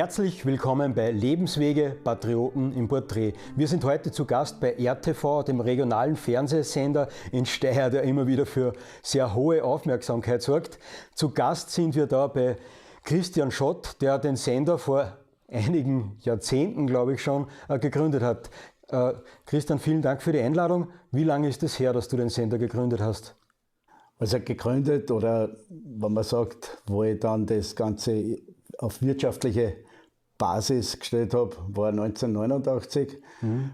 Herzlich willkommen bei Lebenswege Patrioten im Porträt. Wir sind heute zu Gast bei RTV, dem regionalen Fernsehsender in Steyr, der immer wieder für sehr hohe Aufmerksamkeit sorgt. Zu Gast sind wir da bei Christian Schott, der den Sender vor einigen Jahrzehnten, glaube ich schon, äh, gegründet hat. Äh, Christian, vielen Dank für die Einladung. Wie lange ist es her, dass du den Sender gegründet hast? Also gegründet oder wenn man sagt, wo ich dann das Ganze auf wirtschaftliche Basis gestellt habe, war 1989. Mhm.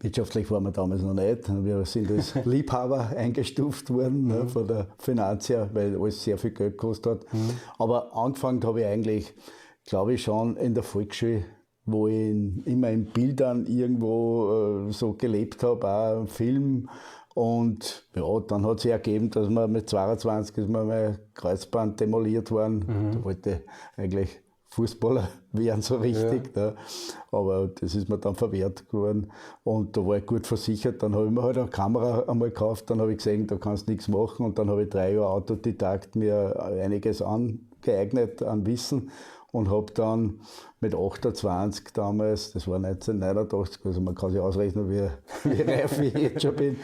Wirtschaftlich waren wir damals noch nicht. Wir sind als Liebhaber eingestuft worden ne, mhm. ne, von der Finanzia, weil alles sehr viel Geld gekostet hat. Mhm. Aber angefangen habe ich eigentlich, glaube ich, schon in der Volksschule, wo ich in, immer in Bildern irgendwo äh, so gelebt habe, auch im Film. Und ja, dann hat sich ergeben, dass wir mit 22 ist mir mein Kreuzband demoliert worden. Mhm. Da wollte ich eigentlich Fußballer werden, so richtig. Ja. Ne? Aber das ist mir dann verwehrt geworden. Und da war ich gut versichert. Dann habe ich mir halt eine Kamera einmal gekauft. Dann habe ich gesehen, da kannst du nichts machen. Und dann habe ich drei Jahre Autodidakt mir einiges angeeignet an Wissen und habe dann mit 28 damals, das war 1989, also man kann sich ausrechnen, wie, wie reif ich jetzt schon bin,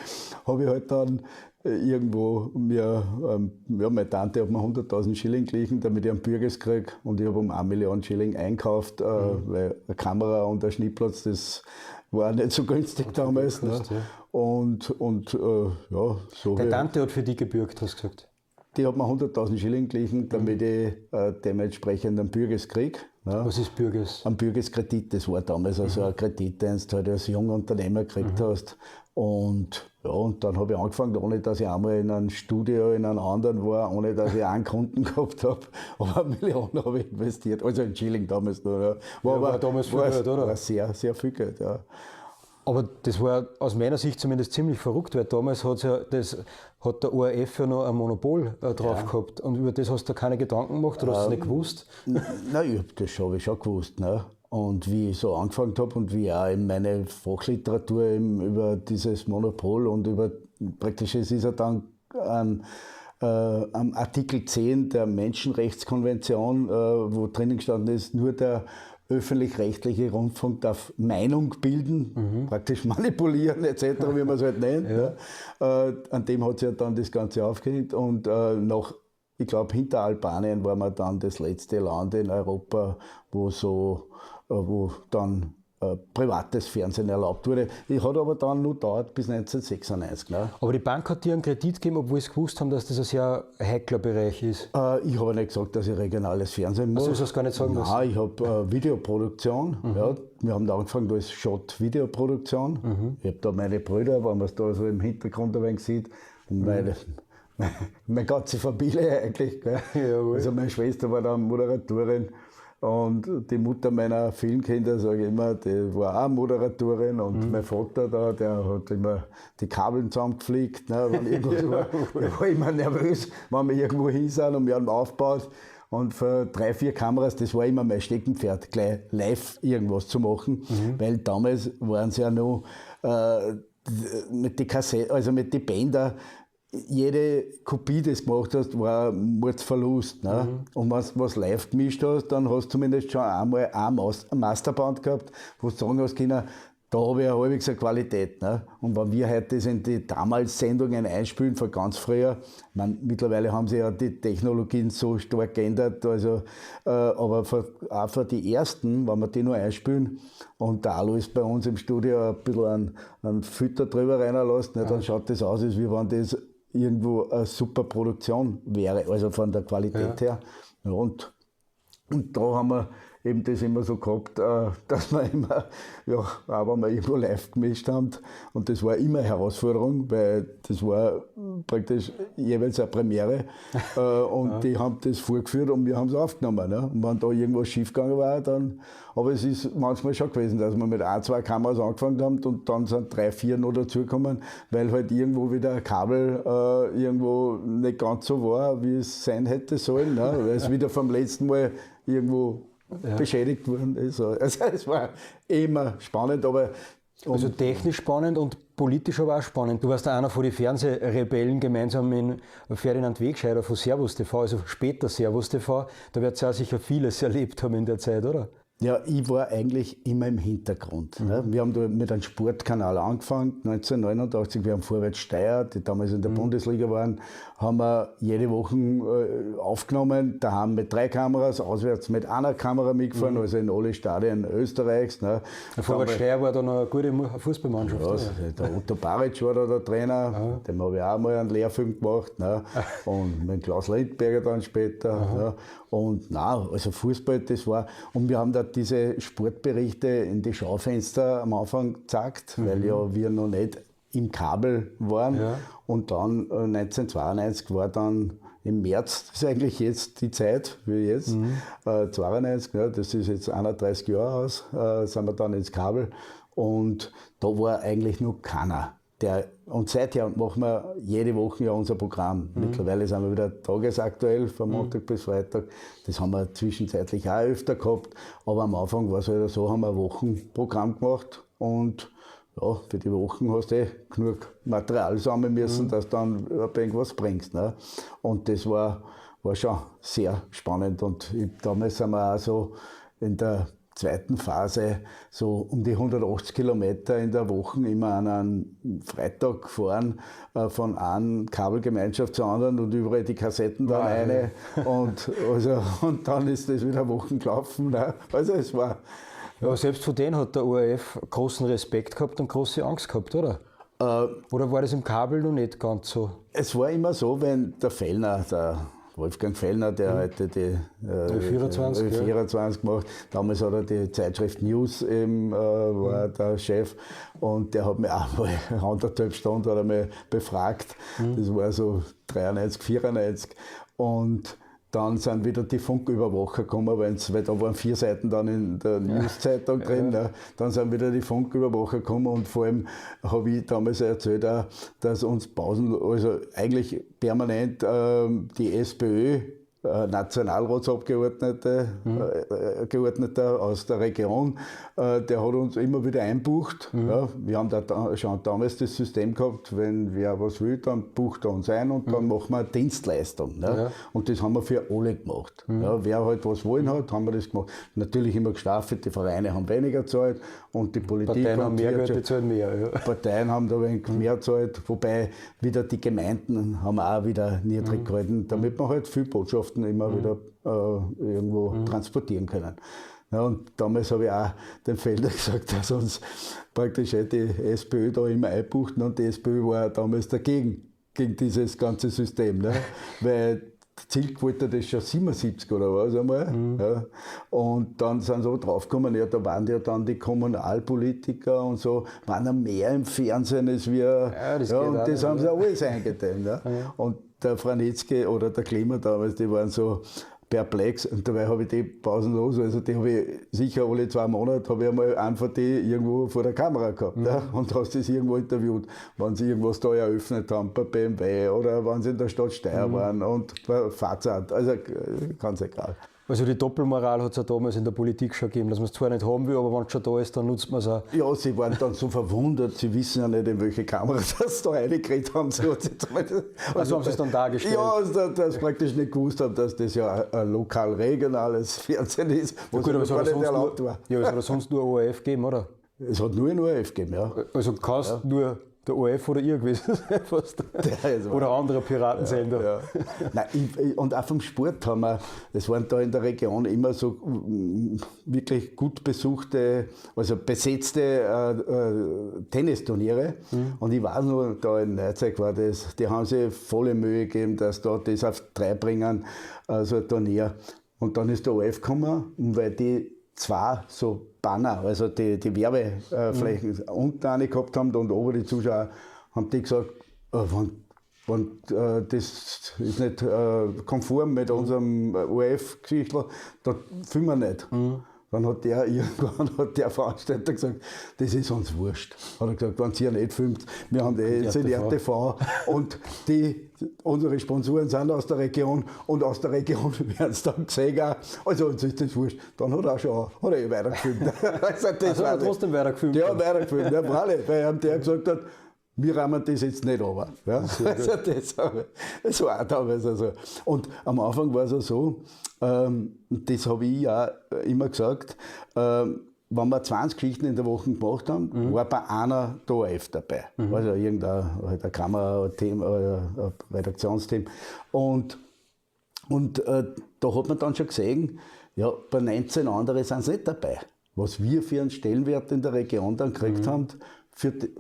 habe ich halt dann irgendwo mir, ähm, ja, meine Tante hat mir 100.000 Schilling geliehen, damit ich einen Bürgers kriege und ich habe um 1 Million Schilling einkauft, äh, mhm. weil eine Kamera und der Schnittplatz, das war nicht so günstig und damals. Ne? Ja. Und, und äh, ja, so. Der Tante hat für die gebürgt, hast du gesagt? Die hat mir 100.000 Schilling geliehen, damit mhm. ich äh, dementsprechend einen Bürgers kriege. Ne? Was ist Bürgers? Ein Bürgerskredit, das war damals also mhm. ein Kredit, den du halt als junger Unternehmer gekriegt mhm. hast. Und ja, und dann habe ich angefangen, ohne dass ich einmal in einem Studio in einem anderen war, ohne dass ich einen Kunden gehabt habe. Aber eine Million habe ich investiert. Also ein Schilling damals nur. Ja. War, ja, aber, war damals viel Geld, oder? War sehr, sehr viel Geld, ja. Aber das war aus meiner Sicht zumindest ziemlich verrückt, weil damals hat's ja das, hat der ORF ja noch ein Monopol äh, drauf ja. gehabt. Und über das hast du keine Gedanken gemacht oder ähm, hast du es nicht ähm, gewusst? Nein, das habe ich schon gewusst. Ne? Und wie ich so angefangen habe und wie auch in meine Fachliteratur eben über dieses Monopol und über praktisch, es ist ja dann ähm, äh, am Artikel 10 der Menschenrechtskonvention, äh, wo drinnen gestanden ist, nur der öffentlich-rechtliche Rundfunk darf Meinung bilden, mhm. praktisch manipulieren etc., wie man es halt nennt. ja. ja. Äh, an dem hat sich ja dann das Ganze aufgehängt und äh, nach ich glaube, hinter Albanien war man dann das letzte Land in Europa, wo so, wo dann äh, privates Fernsehen erlaubt wurde. Ich hat aber dann nur dauert bis 1996. Ne? Aber die Bank hat dir einen Kredit gegeben, obwohl sie gewusst haben, dass das ein sehr heikler Bereich ist? Äh, ich habe nicht gesagt, dass ich regionales Fernsehen mache. Also, du das gar nicht sagen Nein, müssen. ich habe äh, Videoproduktion. Mhm. Ja, wir haben da angefangen als Shot-Videoproduktion. Mhm. Ich habe da meine Brüder, wenn man es da so im Hintergrund ein wenig sieht, und meine, mhm meine ganze Familie eigentlich. Gell? Also meine Schwester war dann Moderatorin und die Mutter meiner vielen Kinder, sage ich immer, die war auch Moderatorin und mhm. mein Vater da, der hat immer die Kabeln zusammengeflickt, ne, wenn irgendwas war. Immer nervös, wenn wir irgendwo hin sind und wir haben aufgebaut. Und für drei, vier Kameras, das war immer mein Steckenpferd, gleich live irgendwas zu machen, mhm. weil damals waren sie ja noch äh, mit den Kassetten, also mit den Bänder, jede Kopie, die du gemacht hast, war ein Mordsverlust. Ne? Mhm. Und wenn du was live gemischt hast, dann hast du zumindest schon einmal ein Masterband gehabt, wo du sagen hast können, da habe ich eine halbwegs Qualität. Ne? Und wenn wir heute das in die damals Sendungen einspielen, von ganz früher, man, mittlerweile haben sich ja die Technologien so stark geändert, also, äh, aber für, auch für die ersten, wenn wir die nur einspielen und der Alu ist bei uns im Studio ein bisschen einen, einen Fütter drüber reinlässt, ne, dann schaut das aus, als wenn das irgendwo eine super Produktion wäre, also von der Qualität ja. her. Und, und da haben wir eben das immer so gehabt, äh, dass wir immer, ja, auch wenn wir irgendwo live gemischt haben, und das war immer eine Herausforderung, weil das war praktisch jeweils eine Premiere, äh, und ja. die haben das vorgeführt und wir haben es aufgenommen. Ne? Und wenn da irgendwas schiefgegangen war, dann, aber es ist manchmal schon gewesen, dass wir mit ein, zwei Kameras angefangen haben und dann sind drei, vier noch dazugekommen, weil halt irgendwo wieder ein Kabel äh, irgendwo nicht ganz so war, wie es sein hätte sollen, ne? weil es wieder vom letzten Mal irgendwo ja. beschädigt worden ist. Also es war immer spannend, aber also technisch spannend und politisch aber auch spannend. Du warst einer von den Fernsehrebellen gemeinsam mit Ferdinand Wegscheider von Servus TV, also später Servus TV. Da wird es ja sicher vieles erlebt haben in der Zeit, oder? Ja, ich war eigentlich immer im Hintergrund. Mhm. Ne? Wir haben da mit einem Sportkanal angefangen, 1989. Wir haben Vorwärts Steyr, die damals in der mhm. Bundesliga waren, haben wir jede Woche äh, aufgenommen. Da haben wir drei Kameras, auswärts mit einer Kamera mitgefahren, mhm. also in alle Stadien Österreichs. Ne? Vorwärts Steyr war da noch eine gute Fußballmannschaft. Ja, also der Otto Baric war da der Trainer, Aha. dem habe ich auch mal einen Lehrfilm gemacht. Ne? Und mit Klaus Lindberger dann später. Ne? Und na, also Fußball, das war. Und wir haben da diese Sportberichte in die Schaufenster am Anfang gezeigt, mhm. weil ja wir noch nicht im Kabel waren. Ja. Und dann äh, 1992 war dann im März, das ist eigentlich jetzt die Zeit, wie jetzt, mhm. äh, 92, ja, das ist jetzt 31 Jahre aus, äh, sind wir dann ins Kabel. Und da war eigentlich noch keiner. Der, und seither machen wir jede Woche ja unser Programm. Mhm. Mittlerweile sind wir wieder tagesaktuell, von mhm. Montag mhm. bis Freitag. Das haben wir zwischenzeitlich auch öfter gehabt. Aber am Anfang war es halt so, haben wir ein Wochenprogramm gemacht und ja, für die Wochen hast du eh genug Material sammeln müssen, mhm. dass du dann irgendwas bringst. Ne? Und das war, war schon sehr spannend. Und ich, damals sind wir auch so in der zweiten Phase so um die 180 Kilometer in der Woche immer an einem Freitag gefahren, äh, von einer Kabelgemeinschaft zur anderen und überall die Kassetten dann eine. Und, also, und dann ist das wieder Wochen gelaufen. Ne? Also es war. Ja, selbst vor denen hat der ORF großen Respekt gehabt und große Angst gehabt, oder? Äh, oder war das im Kabel noch nicht ganz so? Es war immer so, wenn der Fellner, der Wolfgang Fellner, der mhm. heute die äh, 24, 24 ja. gemacht. Damals hat er die Zeitschrift News eben, äh, war mhm. der Chef und der hat mich auch mal anderthalb Stunden hat er mich befragt. Mhm. Das war so 93, 94 und dann sind wieder die Funküberwacher gekommen, weil da waren vier Seiten dann in der News-Zeitung drin. Ja. Ne? Dann sind wieder die Funküberwacher gekommen und vor allem habe ich damals erzählt, auch, dass uns Pausen, also eigentlich permanent äh, die SPÖ Nationalratsabgeordneter mhm. äh, Geordneter aus der Region, äh, der hat uns immer wieder einbucht. Mhm. Ja, wir haben da schon damals das System gehabt, wenn wer was will, dann bucht er uns ein und dann mhm. machen wir eine Dienstleistung. Ne? Ja. Und das haben wir für alle gemacht. Mhm. Ja, wer halt was wollen hat, haben wir das gemacht. Natürlich immer gestaffelt, die Vereine haben weniger gezahlt und die Politik Parteien haben mehr Geld, die zahlen mehr. Ja. Parteien haben da wenig mhm. mehr gezahlt, wobei wieder die Gemeinden haben auch wieder niedrig mhm. gehalten, damit man halt viel Botschaften Botschaften immer mhm. wieder äh, irgendwo mhm. transportieren können. Ja, und damals habe ich auch den Felder gesagt, dass uns praktisch die SPÖ da immer einbuchten und die SPÖ war damals dagegen, gegen dieses ganze System. Ne? Weil Zielquote das schon 77 oder was einmal. Mhm. Ja. Und dann sind sie so draufgekommen, ja, da waren ja dann die Kommunalpolitiker und so, waren ja mehr im Fernsehen als wir. Ja, das ja, und das haben sie alles eingedämmt. Ja. Und der Franitzky oder der Klima damals, die waren so perplex und dabei habe ich die pausenlos, also die habe ich sicher alle zwei Monate, habe ich einmal einfach die irgendwo vor der Kamera gehabt mhm. ja, und hast das irgendwo interviewt, wenn sie irgendwas da eröffnet haben bei BMW oder wenn sie in der Stadt Steyr mhm. waren und bei Fazat, also äh, ganz egal. Also die Doppelmoral hat es ja damals in der Politik schon gegeben, dass man es zwar nicht haben will, aber wenn es schon da ist, dann nutzt man es auch. Ja, sie waren dann so verwundert, sie wissen ja nicht, in welche Kamera das da reingekriegt haben. Sie also, also haben sie es dann dargestellt? Ja, also, dass sie praktisch nicht gewusst haben, dass das ja ein lokal-regionales Fernsehen ist, wo ja, gut, es hat nicht erlaubt nur, war. Ja, es hat sonst nur ORF gegeben, oder? Es hat nur ein ORF gegeben, ja. Also kannst ja. nur der ORF oder ihr gewesen fast. oder andere Piratensender. Ja, ja. Nein, ich, und auch vom Sport haben wir, es waren da in der Region immer so mm, wirklich gut besuchte, also besetzte äh, äh, Tennisturniere. Mhm. Und ich weiß nur, da in Neuzeug war das, die haben sich volle Mühe gegeben, dass da das auf drei bringen, also ein Turnier. Und dann ist der ORF gekommen, weil die zwei so Banner, also die, die Werbeflächen mhm. unten eine gehabt haben und oben die Zuschauer, haben die gesagt, äh, wenn, wenn äh, das ist nicht äh, konform mit unserem ORF-Geschichtler, da filmen wir nicht. Mhm. Dann hat der irgendwann hat der Veranstalter gesagt, das ist uns wurscht. Hat er gesagt, wenn ihr nicht filmt, wir haben eh jetzt RTV und die, unsere Sponsoren sind aus der Region und aus der Region werden es dann gesehen. Also uns ist das wurscht. Dann hat er auch schon hat er eh weitergefilmt. also, das also hat er trotzdem weitergefilmt? Ja, weitergefilmt, ja, freilich, weil der gesagt hat, wir rahmen das jetzt nicht runter. Ja? Also das, das war damals also. Und am Anfang war es auch so, ähm, das habe ich auch immer gesagt, ähm, wenn wir 20 Geschichten in der Woche gemacht haben, mhm. war bei einer da ORF dabei. Mhm. Also irgendein halt ein Kamerateam, ein Redaktionsteam. Und, und äh, da hat man dann schon gesehen, ja, bei 19 anderen sind sie nicht dabei. Was wir für einen Stellenwert in der Region dann gekriegt mhm. haben, für die,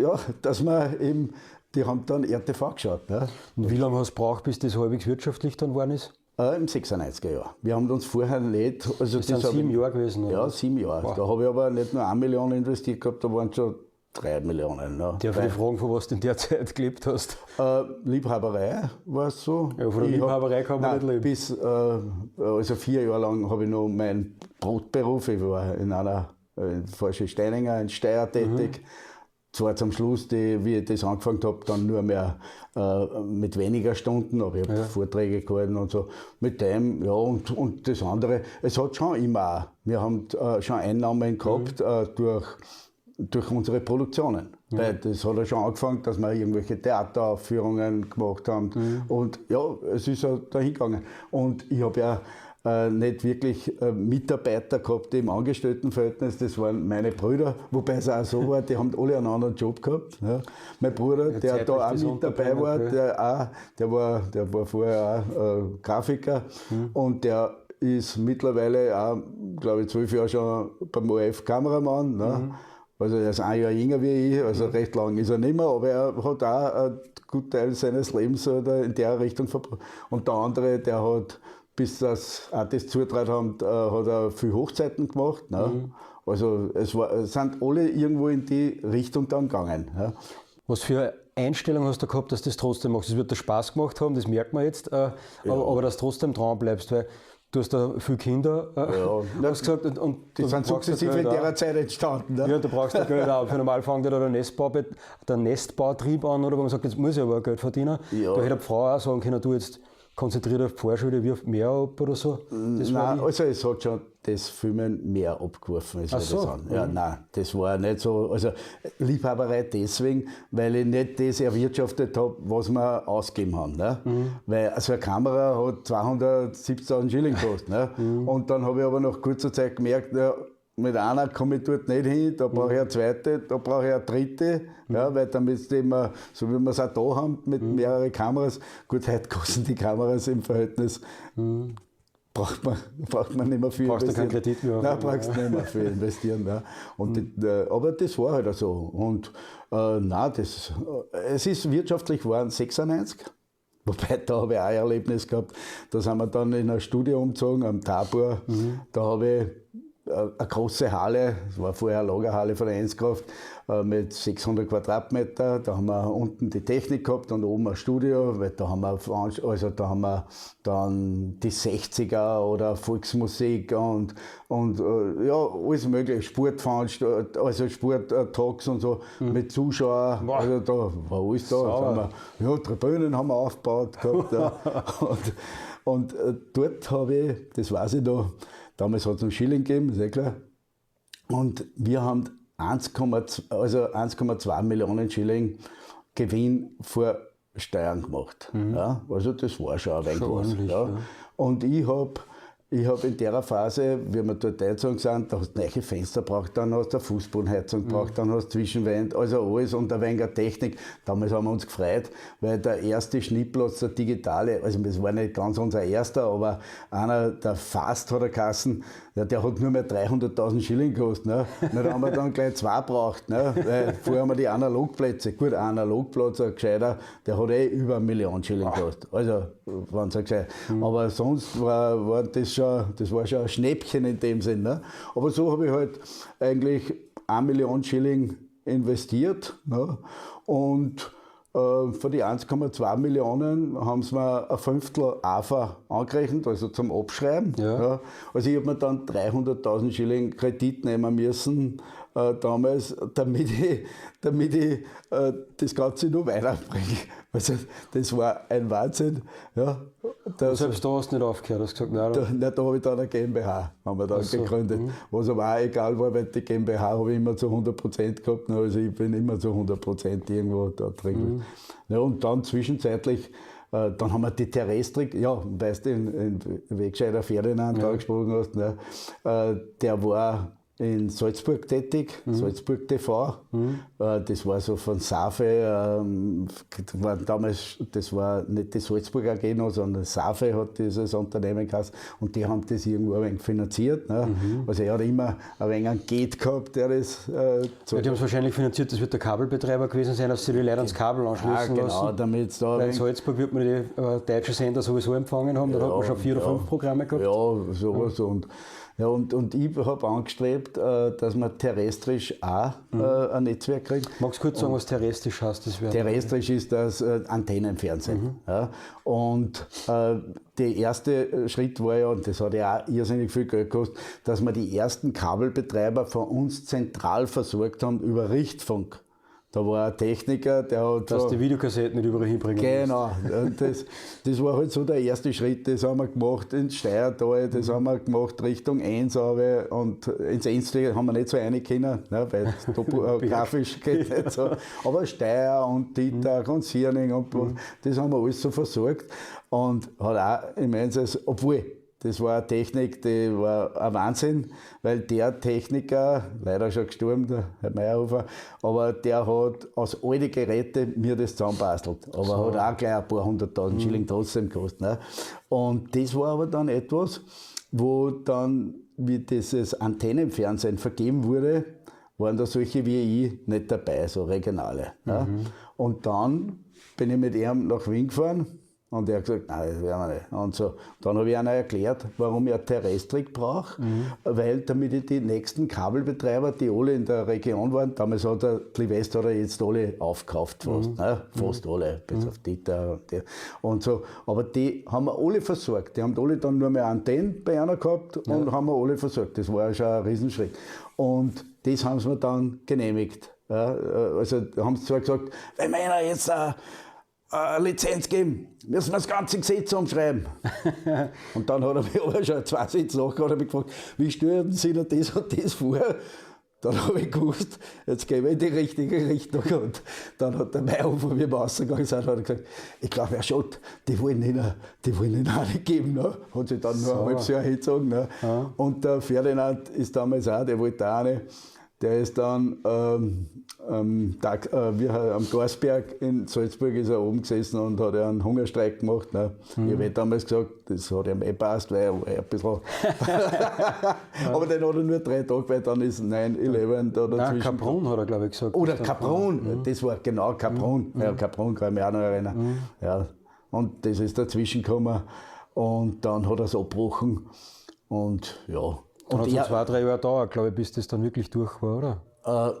ja, dass wir eben, die haben dann RTV geschaut. Ne? Und wie lange hast du braucht, bis das halbwegs wirtschaftlich dann geworden ist? Äh, Im 96er Jahr. Wir haben uns vorher nicht. Also das, das sind sieben Jahre gewesen, oder? Ja, sieben Jahre. Wow. Da habe ich aber nicht nur eine Million investiert gehabt, da waren schon drei Millionen. Ne? Darf ich fragen, von was du in der Zeit gelebt hast? Äh, Liebhaberei war es so. Ja, von der ich Liebhaberei hab, kann man nein, nicht leben. Bis, äh, also vier Jahre lang habe ich noch meinen Brotberuf. Ich war in einer in Forsche Steininger in Steyr tätig. Mhm zwar zum Schluss, die, wie ich das angefangen habe, dann nur mehr äh, mit weniger Stunden, aber ich habe ja. Vorträge gehalten und so. Mit dem, ja, und, und das andere, es hat schon immer wir haben äh, schon Einnahmen gehabt mhm. äh, durch, durch unsere Produktionen. Ja. Weil das hat ja schon angefangen, dass wir irgendwelche Theateraufführungen gemacht haben. Mhm. Und ja, es ist ja dahin gegangen. Und ich habe ja äh, nicht wirklich äh, Mitarbeiter gehabt im Angestelltenverhältnis, das waren meine Brüder, wobei es auch so war, die haben alle einen anderen Job gehabt. Ja. Mein Bruder, der, der da auch mit dabei war, der, auch, der, war, der war vorher auch äh, Grafiker mhm. und der ist mittlerweile auch, glaube ich, zwölf Jahre schon beim ORF Kameramann. Ne? Mhm. Also er ist ein Jahr jünger wie ich, also mhm. recht lang ist er nicht mehr, aber er hat auch einen guten Teil seines Lebens in der Richtung verbracht. Und der andere, der hat bis das das zutraut haben, äh, hat er viel Hochzeiten gemacht. Ne? Mhm. Also es, war, es sind alle irgendwo in die Richtung dann gegangen. Ja? Was für Einstellung hast du gehabt, dass du das trotzdem machst? Es wird dir Spaß gemacht haben, das merkt man jetzt, äh, ja. aber, aber dass du trotzdem dran bleibst, weil du hast da viele Kinder, äh, ja. hast gesagt, und, und die sind sukzessive in der Zeit entstanden. Ne? Ja, du brauchst ja Geld auch. Für normal fängt ja da der, Nestbau, der Nestbautrieb an, oder wo man sagt, jetzt muss ich aber Geld verdienen. Ja. Da hätte eine Frau auch sagen können, du jetzt konzentriert auf die Vorschule, wirft mehr ab oder so? Das nein, also es hat schon das Filmen mehr abgeworfen, als wir so. das an. Ja, mhm. nein, das war nicht so. Also Liebhaberei deswegen, weil ich nicht das erwirtschaftet habe, was wir ausgegeben haben. Ne? Mhm. Weil also eine Kamera hat 270.000 Schilling gekostet. Ne? Mhm. Und dann habe ich aber nach kurzer Zeit gemerkt, ja, mit einer komme ich dort nicht hin, da brauche ich eine zweite, da brauche ich eine dritte, mhm. ja, weil damit immer, so wie wir es auch da haben, mit mhm. mehreren Kameras, gut, heute kosten die Kameras im Verhältnis, mhm. braucht, man, braucht man nicht mehr viel brauchst investieren. Brauchst du keinen Kredit mehr? Nein, brauchst du nicht mehr viel investieren. Ja. Und mhm. die, äh, aber das war halt so. Und äh, nein, das, äh, es ist wirtschaftlich waren 96. Wobei, da habe ich auch ein Erlebnis gehabt. Da sind wir dann in ein Studio umgezogen, am Tabor. Mhm. Da habe ich eine große Halle, das war vorher eine Lagerhalle von der Einskraft, äh, mit 600 Quadratmeter. Da haben wir unten die Technik gehabt und oben ein Studio, weil da haben wir, also da haben wir dann die 60er oder Volksmusik und, und äh, ja, alles mögliche, Sportveranstaltungen, also Sporttalks und so mhm. mit Zuschauern. Wow. Also da war alles da. Haben wir, ja, Tribünen haben wir aufgebaut gehabt. und und äh, dort habe ich, das weiß ich noch, Damals hat es noch Schilling gegeben, ist ja klar. Und wir haben 1,2 also Millionen Schilling Gewinn vor Steuern gemacht. Mhm. Ja, also das war schon ein wenig was. Ja. Ja. Und ich habe ich habe in der Phase, wie wir dort eingezogen sind, da hast du neue Fenster braucht, dann hast du eine Fußbodenheizung braucht, mhm. dann hast du Zwischenwand, also alles und ein wenig Technik. Damals haben wir uns gefreut, weil der erste Schnittplatz, der digitale, also das war nicht ganz unser erster, aber einer, der Fast hat der Kassen, ja, der hat nur mehr 300.000 Schilling gekostet. Ne? Na, da haben wir dann gleich zwei braucht. Ne? Weil vorher haben wir die Analogplätze. Gut, ein Analogplatz, ein gescheiter, der hat eh über eine Million Schilling gekostet. Also, wenn es gescheit. Mhm. Aber sonst war, war das schon, das war schon ein Schnäppchen in dem Sinn. Ne? Aber so habe ich halt eigentlich eine Million Schilling investiert. Ne? Und von die 1,2 Millionen haben sie mir ein Fünftel AFA angerechnet, also zum Abschreiben. Ja. Ja. Also ich habe mir dann 300.000 Schilling Kredit nehmen müssen, äh, damals, damit ich, damit ich äh, das Ganze noch weiterbringe. Also das war ein Wahnsinn. Ja, das, Selbst da hast du nicht aufgehört, hast gesagt, nein. Da, nein, da habe ich dann eine GmbH haben wir dann so, gegründet. Mh. Was aber auch egal war, weil die GmbH habe ich immer zu 100% gehabt. Also ich bin immer zu 100% irgendwo da drin. Mhm. Ja, und dann zwischenzeitlich äh, dann haben wir die Terrestrik, ja, weißt du, in, in Wegscheider Ferdinand ja. angesprochen hast, ne? Äh, der war in Salzburg tätig, mhm. Salzburg TV. Mhm. Äh, das war so von Safe, ähm, war damals, das war nicht die Salzburg AG noch, sondern Safe hat dieses Unternehmen gehabt und die haben das irgendwo ein wenig finanziert. Ne? Mhm. Also er hat immer ein wenig einen Gate gehabt, der das. Äh, ja, die haben es wahrscheinlich finanziert, das wird der Kabelbetreiber gewesen sein, dass sie die Leute ans Kabel anschließen ja, genau, lassen. Damit da Weil in Salzburg wird man die äh, deutschen Sender sowieso empfangen haben, da hat man schon vier oder fünf Programme gehabt. Ja, sowas. Ja. Und, ja, und, und ich habe angestrebt, äh, dass man terrestrisch auch äh, mhm. ein Netzwerk kriegt. Magst du kurz sagen, was terrestrisch heißt? Das terrestrisch ist das äh, Antennenfernsehen. Mhm. Ja. Und äh, der erste Schritt war ja, und das hat ja auch irrsinnig viel Geld gekostet, dass wir die ersten Kabelbetreiber von uns zentral versorgt haben über Richtfunk. Da war ein Techniker, der hat. Dass so, die Videokassetten nicht überall hinbringen Genau. Und das, das war halt so der erste Schritt. Das haben wir gemacht ins Steiertal, das mhm. haben wir gemacht Richtung Enns und ins Enns haben wir nicht so rein können, ne, weil topografisch geht nicht so. Aber Steier und Dieter mhm. und Sierning und mhm. das haben wir alles so versorgt. Und hat auch im Einsatz, obwohl das war eine Technik, die war ein Wahnsinn, weil der Techniker, leider schon gestorben, der Herr Meyerhofer, aber der hat aus alten Geräten mir das zusammenbastelt. Aber so. hat auch gleich ein paar hunderttausend mhm. Schilling trotzdem gekostet. Ne? Und das war aber dann etwas, wo dann, wie dieses Antennenfernsehen vergeben wurde, waren da solche wie ich nicht dabei, so regionale. Mhm. Ne? Und dann bin ich mit ihm nach Wien gefahren und er hat gesagt, nein, das werden wir nicht. Und so. Dann habe ich ihnen erklärt, warum eine Terrestrik brauche, mhm. weil damit ich die nächsten Kabelbetreiber, die alle in der Region waren, damals hat der hat er jetzt alle aufgekauft, fast, mhm. ne? fast mhm. alle, bis mhm. auf Dieter und, die. und so. Aber die haben wir alle versorgt. Die haben alle dann nur mehr Antennen bei einer gehabt ja. und haben wir alle versorgt. Das war ja schon ein Riesenschritt. Und das haben sie mir dann genehmigt. Ja, also haben sie zwar gesagt, wenn wir jetzt uh, äh, Lizenz geben, müssen wir das ganze Gesetz umschreiben. und dann hat er mich aber schon zwei Sätze nachgehört und gefragt, wie stellen Sie da das und das vor? Dann habe ich gewusst, jetzt gehen wir in die richtige Richtung. Und dann hat der Meihofer, wie wir rausgegangen sind, hat gesagt, ich glaube, Herr Schott, die wollen Ihnen, die wollen Ihnen auch nicht geben. Ne? Hat sich dann so. nur ein halbes Jahr hingezogen. Ne? Ja. Und der Ferdinand ist damals auch, der wollte auch nicht. Der ist dann ähm, ähm, Tag, äh, wir, am Dorsberg in Salzburg ist er oben gesessen und hat einen Hungerstreik gemacht. Ne? Mhm. Ich habe damals gesagt, das hat ihm eh passt, weil er ein bisschen. Aber den hat er nur drei Tage, weil dann ist 9-11 da dazwischen. Nein, Capron hat er, glaube ich, gesagt. Oder Capron, mhm. das war genau Capron. Mhm. Ja, Capron kann ich mich auch noch erinnern. Mhm. Ja. Und das ist dazwischen gekommen. Und dann hat er es abgebrochen. Und ja. Und hat so zwei, drei Jahre dauert, glaube ich, bis das dann wirklich durch war, oder? Äh,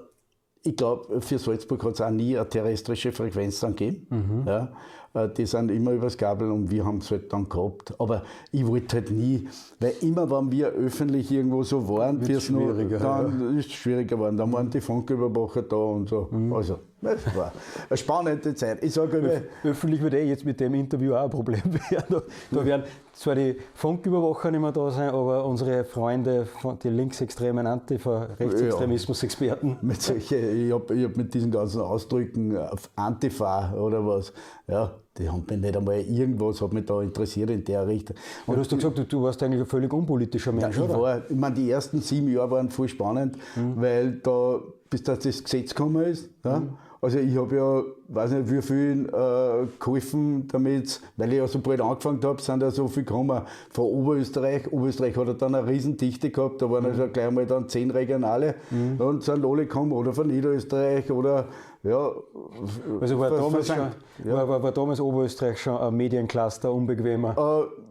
ich glaube, für Salzburg hat es auch nie eine terrestrische Frequenz dann gegeben. Mhm. Ja, äh, die sind immer übers Kabel und wir haben es halt dann gehabt. Aber ich wollte halt nie, weil immer, wenn wir öffentlich irgendwo so waren, Wird's schwieriger, noch, dann ja. ist es schwieriger geworden. Dann waren die Funküberwacher da und so. Mhm. Also, das war eine spannende Zeit. Ich sage Öffentlich wird eh jetzt mit dem Interview auch ein Problem werden. Da werden zwar die Funküberwacher nicht mehr da sein, aber unsere Freunde, die linksextremen Antifa-Rechtsextremismus-Experten. Ja, ich habe hab mit diesen ganzen Ausdrücken Antifa oder was, ja, die haben mich nicht einmal irgendwas hat mich da interessiert in der Richtung. Und ja, du hast doch gesagt, du, du, warst eigentlich ein völlig unpolitischer Mensch, ja, ich oder? War, ich meine, die ersten sieben Jahre waren voll spannend, mhm. weil da, bis das Gesetz gekommen ist, ja, mhm. Also ich habe ja, weiß nicht wie viel äh, geholfen damit, weil ich ja so bald angefangen habe, sind ja so viel gekommen von Oberösterreich. Oberösterreich hat ja dann eine Riesendichte gehabt, da waren mhm. ja gleich mal dann zehn Regionale mhm. und sind alle gekommen, oder von Niederösterreich oder ja. Also war, damals, schon, ja. war, war, war damals Oberösterreich schon ein Mediencluster unbequemer? Äh,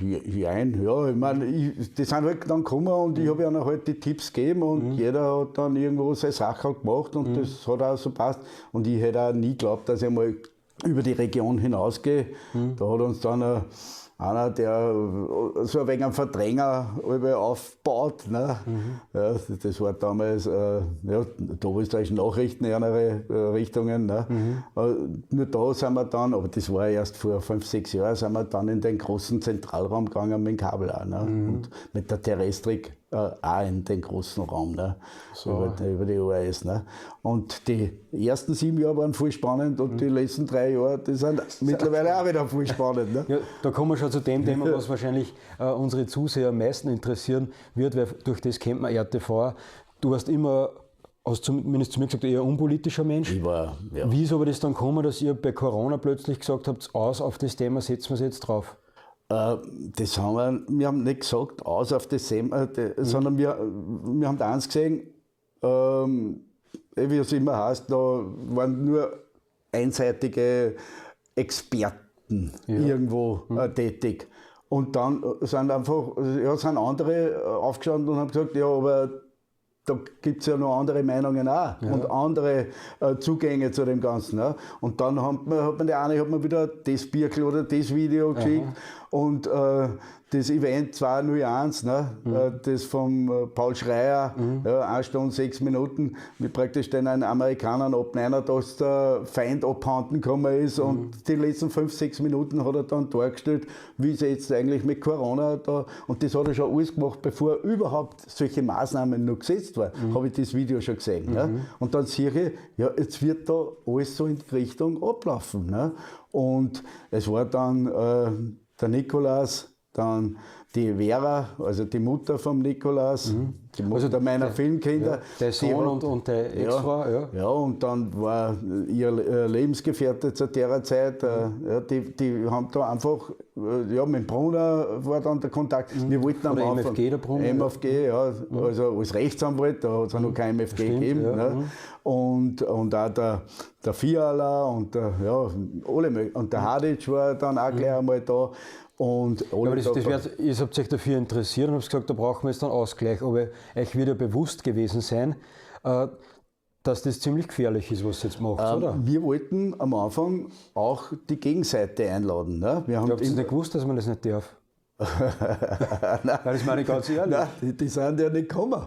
Jein, ja, ich meine, ich, die sind halt dann gekommen und ich habe ihnen halt die Tipps gegeben und mhm. jeder hat dann irgendwo seine Sache gemacht und mhm. das hat auch so passt. Und ich hätte auch nie geglaubt, dass ich mal über die Region hinausgehe. Mhm. Da hat uns dann ein einer, der so ein wenig einen Verdränger aufbaut. Ne? Mhm. Ja, das war damals äh, ja, da österreichischen Nachrichten in andere äh, Richtungen. Ne? Mhm. Äh, nur da sind wir dann, aber das war erst vor fünf, sechs Jahren, sind wir dann in den großen Zentralraum gegangen mit dem Kabel auch. Ne? Mhm. Und mit der Terrestrik äh, auch in den großen Raum, ne? So. Über, über, die ORS. Ne? Und die ersten sieben Jahre waren voll spannend und mhm. die letzten drei Jahre, die sind mittlerweile auch wieder voll spannend. Ne? Ja, da kommen wir schon zu dem Thema, was wahrscheinlich äh, unsere Zuseher am meisten interessieren wird, weil durch das kennt man RTV. Du hast immer hast zumindest zu mir gesagt, eher unpolitischer Mensch. Ich war, ja. Wie ist aber das dann gekommen, dass ihr bei Corona plötzlich gesagt habt, aus auf das Thema setzen wir es jetzt drauf? Äh, das haben wir, wir haben nicht gesagt, aus auf das Thema, mhm. sondern wir, wir haben da eins gesehen, ähm, wie es immer heißt, da waren nur einseitige Experten ja. irgendwo mhm. äh, tätig. Und dann sind einfach, ja, sind andere äh, aufgestanden und haben gesagt, ja, aber da gibt es ja noch andere Meinungen auch ja. und andere äh, Zugänge zu dem Ganzen. Ja. Und dann hat man, hat man der eine hat man wieder das Birkel oder das Video geschickt Aha. Und äh, das Event 201, ne? Mhm. Äh, das vom äh, Paul Schreier, mhm. ja, 1 Stunde, 6 Minuten, mit praktisch den Amerikanern abnehmen, dass der Feind abhanden gekommen ist. Mhm. Und die letzten 5, 6 Minuten hat er dann dargestellt, wie es jetzt eigentlich mit Corona da, und das hat er schon alles gemacht, bevor überhaupt solche Maßnahmen noch gesetzt waren, mhm. habe ich das Video schon gesehen. Ne? Mhm. Und dann sehe ich, ja, jetzt wird da alles so in die Richtung ablaufen. Ne? Und es war dann äh, der Nikolaus, dann die Vera, also die Mutter vom Nikolaus, mhm. die Mutter also meiner der, Filmkinder. Ja, der Sohn und, und der Ex-Frau, ja, ja. Ja, und dann war ihr Lebensgefährte zu der Zeit, äh, mhm. ja, die, die haben da einfach, äh, ja, mit Brunner war dann der Kontakt. Mhm. Wir wollten am Oder Anfang, MFG, der Brunner? MFG, ja, mhm. also als Rechtsanwalt, da hat es ja noch kein MFG Stimmt, gegeben. Ne? Mhm. Und, und auch der, der Fiala und der, ja, alle, und der Hadic war dann auch gleich einmal da. Und ja, aber das, das wär, ihr habt euch dafür interessiert und habt gesagt, da brauchen wir jetzt einen Ausgleich. Aber euch wird ja bewusst gewesen sein, äh, dass das ziemlich gefährlich ist, was ihr jetzt macht, ähm, oder? Wir wollten am Anfang auch die Gegenseite einladen. Ne? Wir haben ich habe nicht gewusst, dass man das nicht darf. Nein, das meine ich ganz ehrlich. Nein, die, die sind ja nicht gekommen.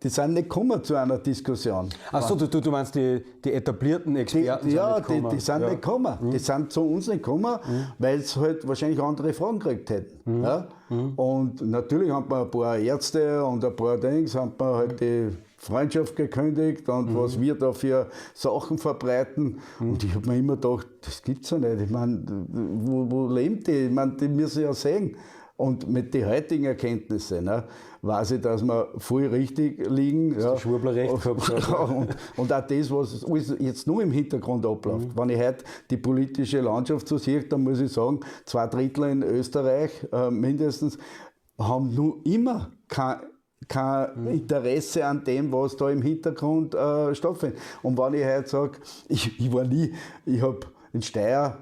Die sind nicht gekommen zu einer Diskussion. Achso, du, du meinst die, die etablierten Experten? Die, ja, die, die, sind ja. nicht gekommen. Mhm. Die sind zu uns nicht gekommen, mhm. weil sie halt wahrscheinlich andere Fragen gekriegt hätten. Mhm. Ja? Mhm. Und natürlich haben wir ein paar Ärzte und ein paar Dings, haben wir halt die Freundschaft gekündigt und mhm. was wir da für Sachen verbreiten. Mhm. Und ich habe mir immer gedacht, das gibt es ja nicht. Ich meine, wo, wo leben die? Ich meine, die müssen ja sehen. Und mit den heutigen Erkenntnissen ne, weiß ich, dass wir voll richtig liegen. Das ja. Schwurbler recht gehabt. und, und auch das, was jetzt nur im Hintergrund abläuft. Mhm. Wenn ich heute die politische Landschaft so sehe, dann muss ich sagen, zwei Drittel in Österreich äh, mindestens haben nur immer kein kein mhm. Interesse an dem, was da im Hintergrund äh, stattfindet. Und wenn ich heute sage, ich, ich war nie, ich habe in Steyr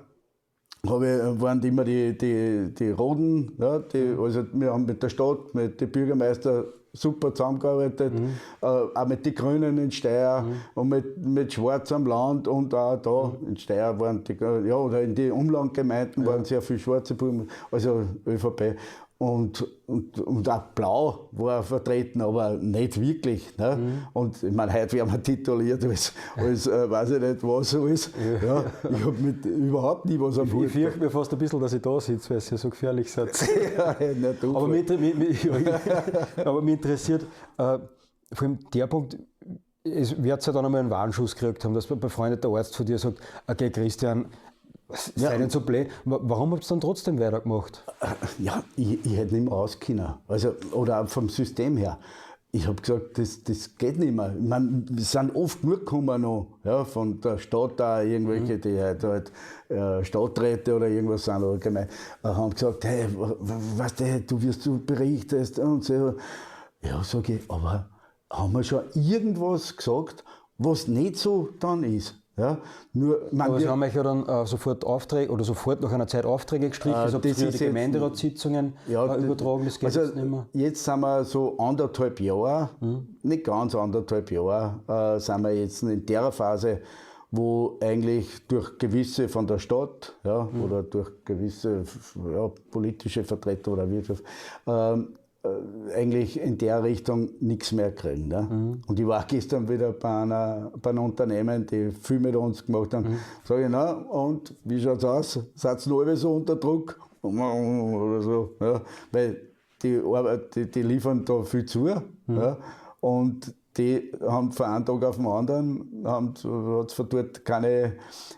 habe, waren immer die, die, die Roden. Ja, die, also wir haben mit der Stadt, mit den Bürgermeister super zusammengearbeitet, mhm. äh, auch mit den Grünen in Steyr mhm. und mit, mit Schwarz am Land und auch da mhm. in Steyr waren die, ja, oder in den Umlandgemeinden ja. waren sehr viele schwarze Blumen, also ÖVP. Und, und, und auch Blau war vertreten, aber nicht wirklich. Ne? Mhm. Und ich meine, heute werden wir tituliert als, als äh, weiß ich nicht was alles. Ja. ja ich habe mit überhaupt nie was am Hut. Ich fürchte mir fast ein bisschen, dass ich da sitze, weil es ja so gefährlich ist. ja. Aber, mich, mich, mich, aber mich interessiert äh, vor allem der Punkt, es wird ja dann einmal einen Warnschuss gekriegt haben, dass ein befreundeter Arzt von dir sagt, okay Christian, ja. Denn so blöd. Warum habt ihr dann trotzdem weitergemacht? Ja, ich, ich hätte nicht mehr auskennen. Also, oder auch vom System her. Ich habe gesagt, das, das geht nicht mehr. Wir sind oft nur gekommen noch, ja, von der Stadt da, irgendwelche, mhm. die halt, halt äh, Stadträte oder irgendwas sind, oder gemein, äh, haben gesagt, hey, weißt du, du wirst so berichtet und so. Ja, sage ich, aber haben wir schon irgendwas gesagt, was nicht so dann ist? Ja, nur, man, Aber Sie haben euch ja dann äh, sofort Aufträge oder sofort nach einer Zeit Aufträge gestrichen, äh, also früher die Gemeinderatssitzungen ja, äh, übertragen, das geht also jetzt nicht mehr. Jetzt sind wir so anderthalb Jahre, hm. nicht ganz anderthalb Jahre, äh, sind wir jetzt in der Phase wo eigentlich durch gewisse von der Stadt ja, mhm. oder durch gewisse ja, politische Vertreter oder Wirtschaft ähm, äh, eigentlich in der Richtung nichts mehr kriegen. Ne? Mhm. Und ich war gestern wieder bei, einer, bei einem Unternehmen, die viel mit uns gemacht haben. Mhm. Sage ich, na, und wie schaut es aus? Seid ihr noch so unter Druck? Oder so. Ja? Weil die, Arbeit, die, die liefern da viel zu. Mhm. Ja? Und die haben von einem Tag auf den anderen, hat es von dort keine,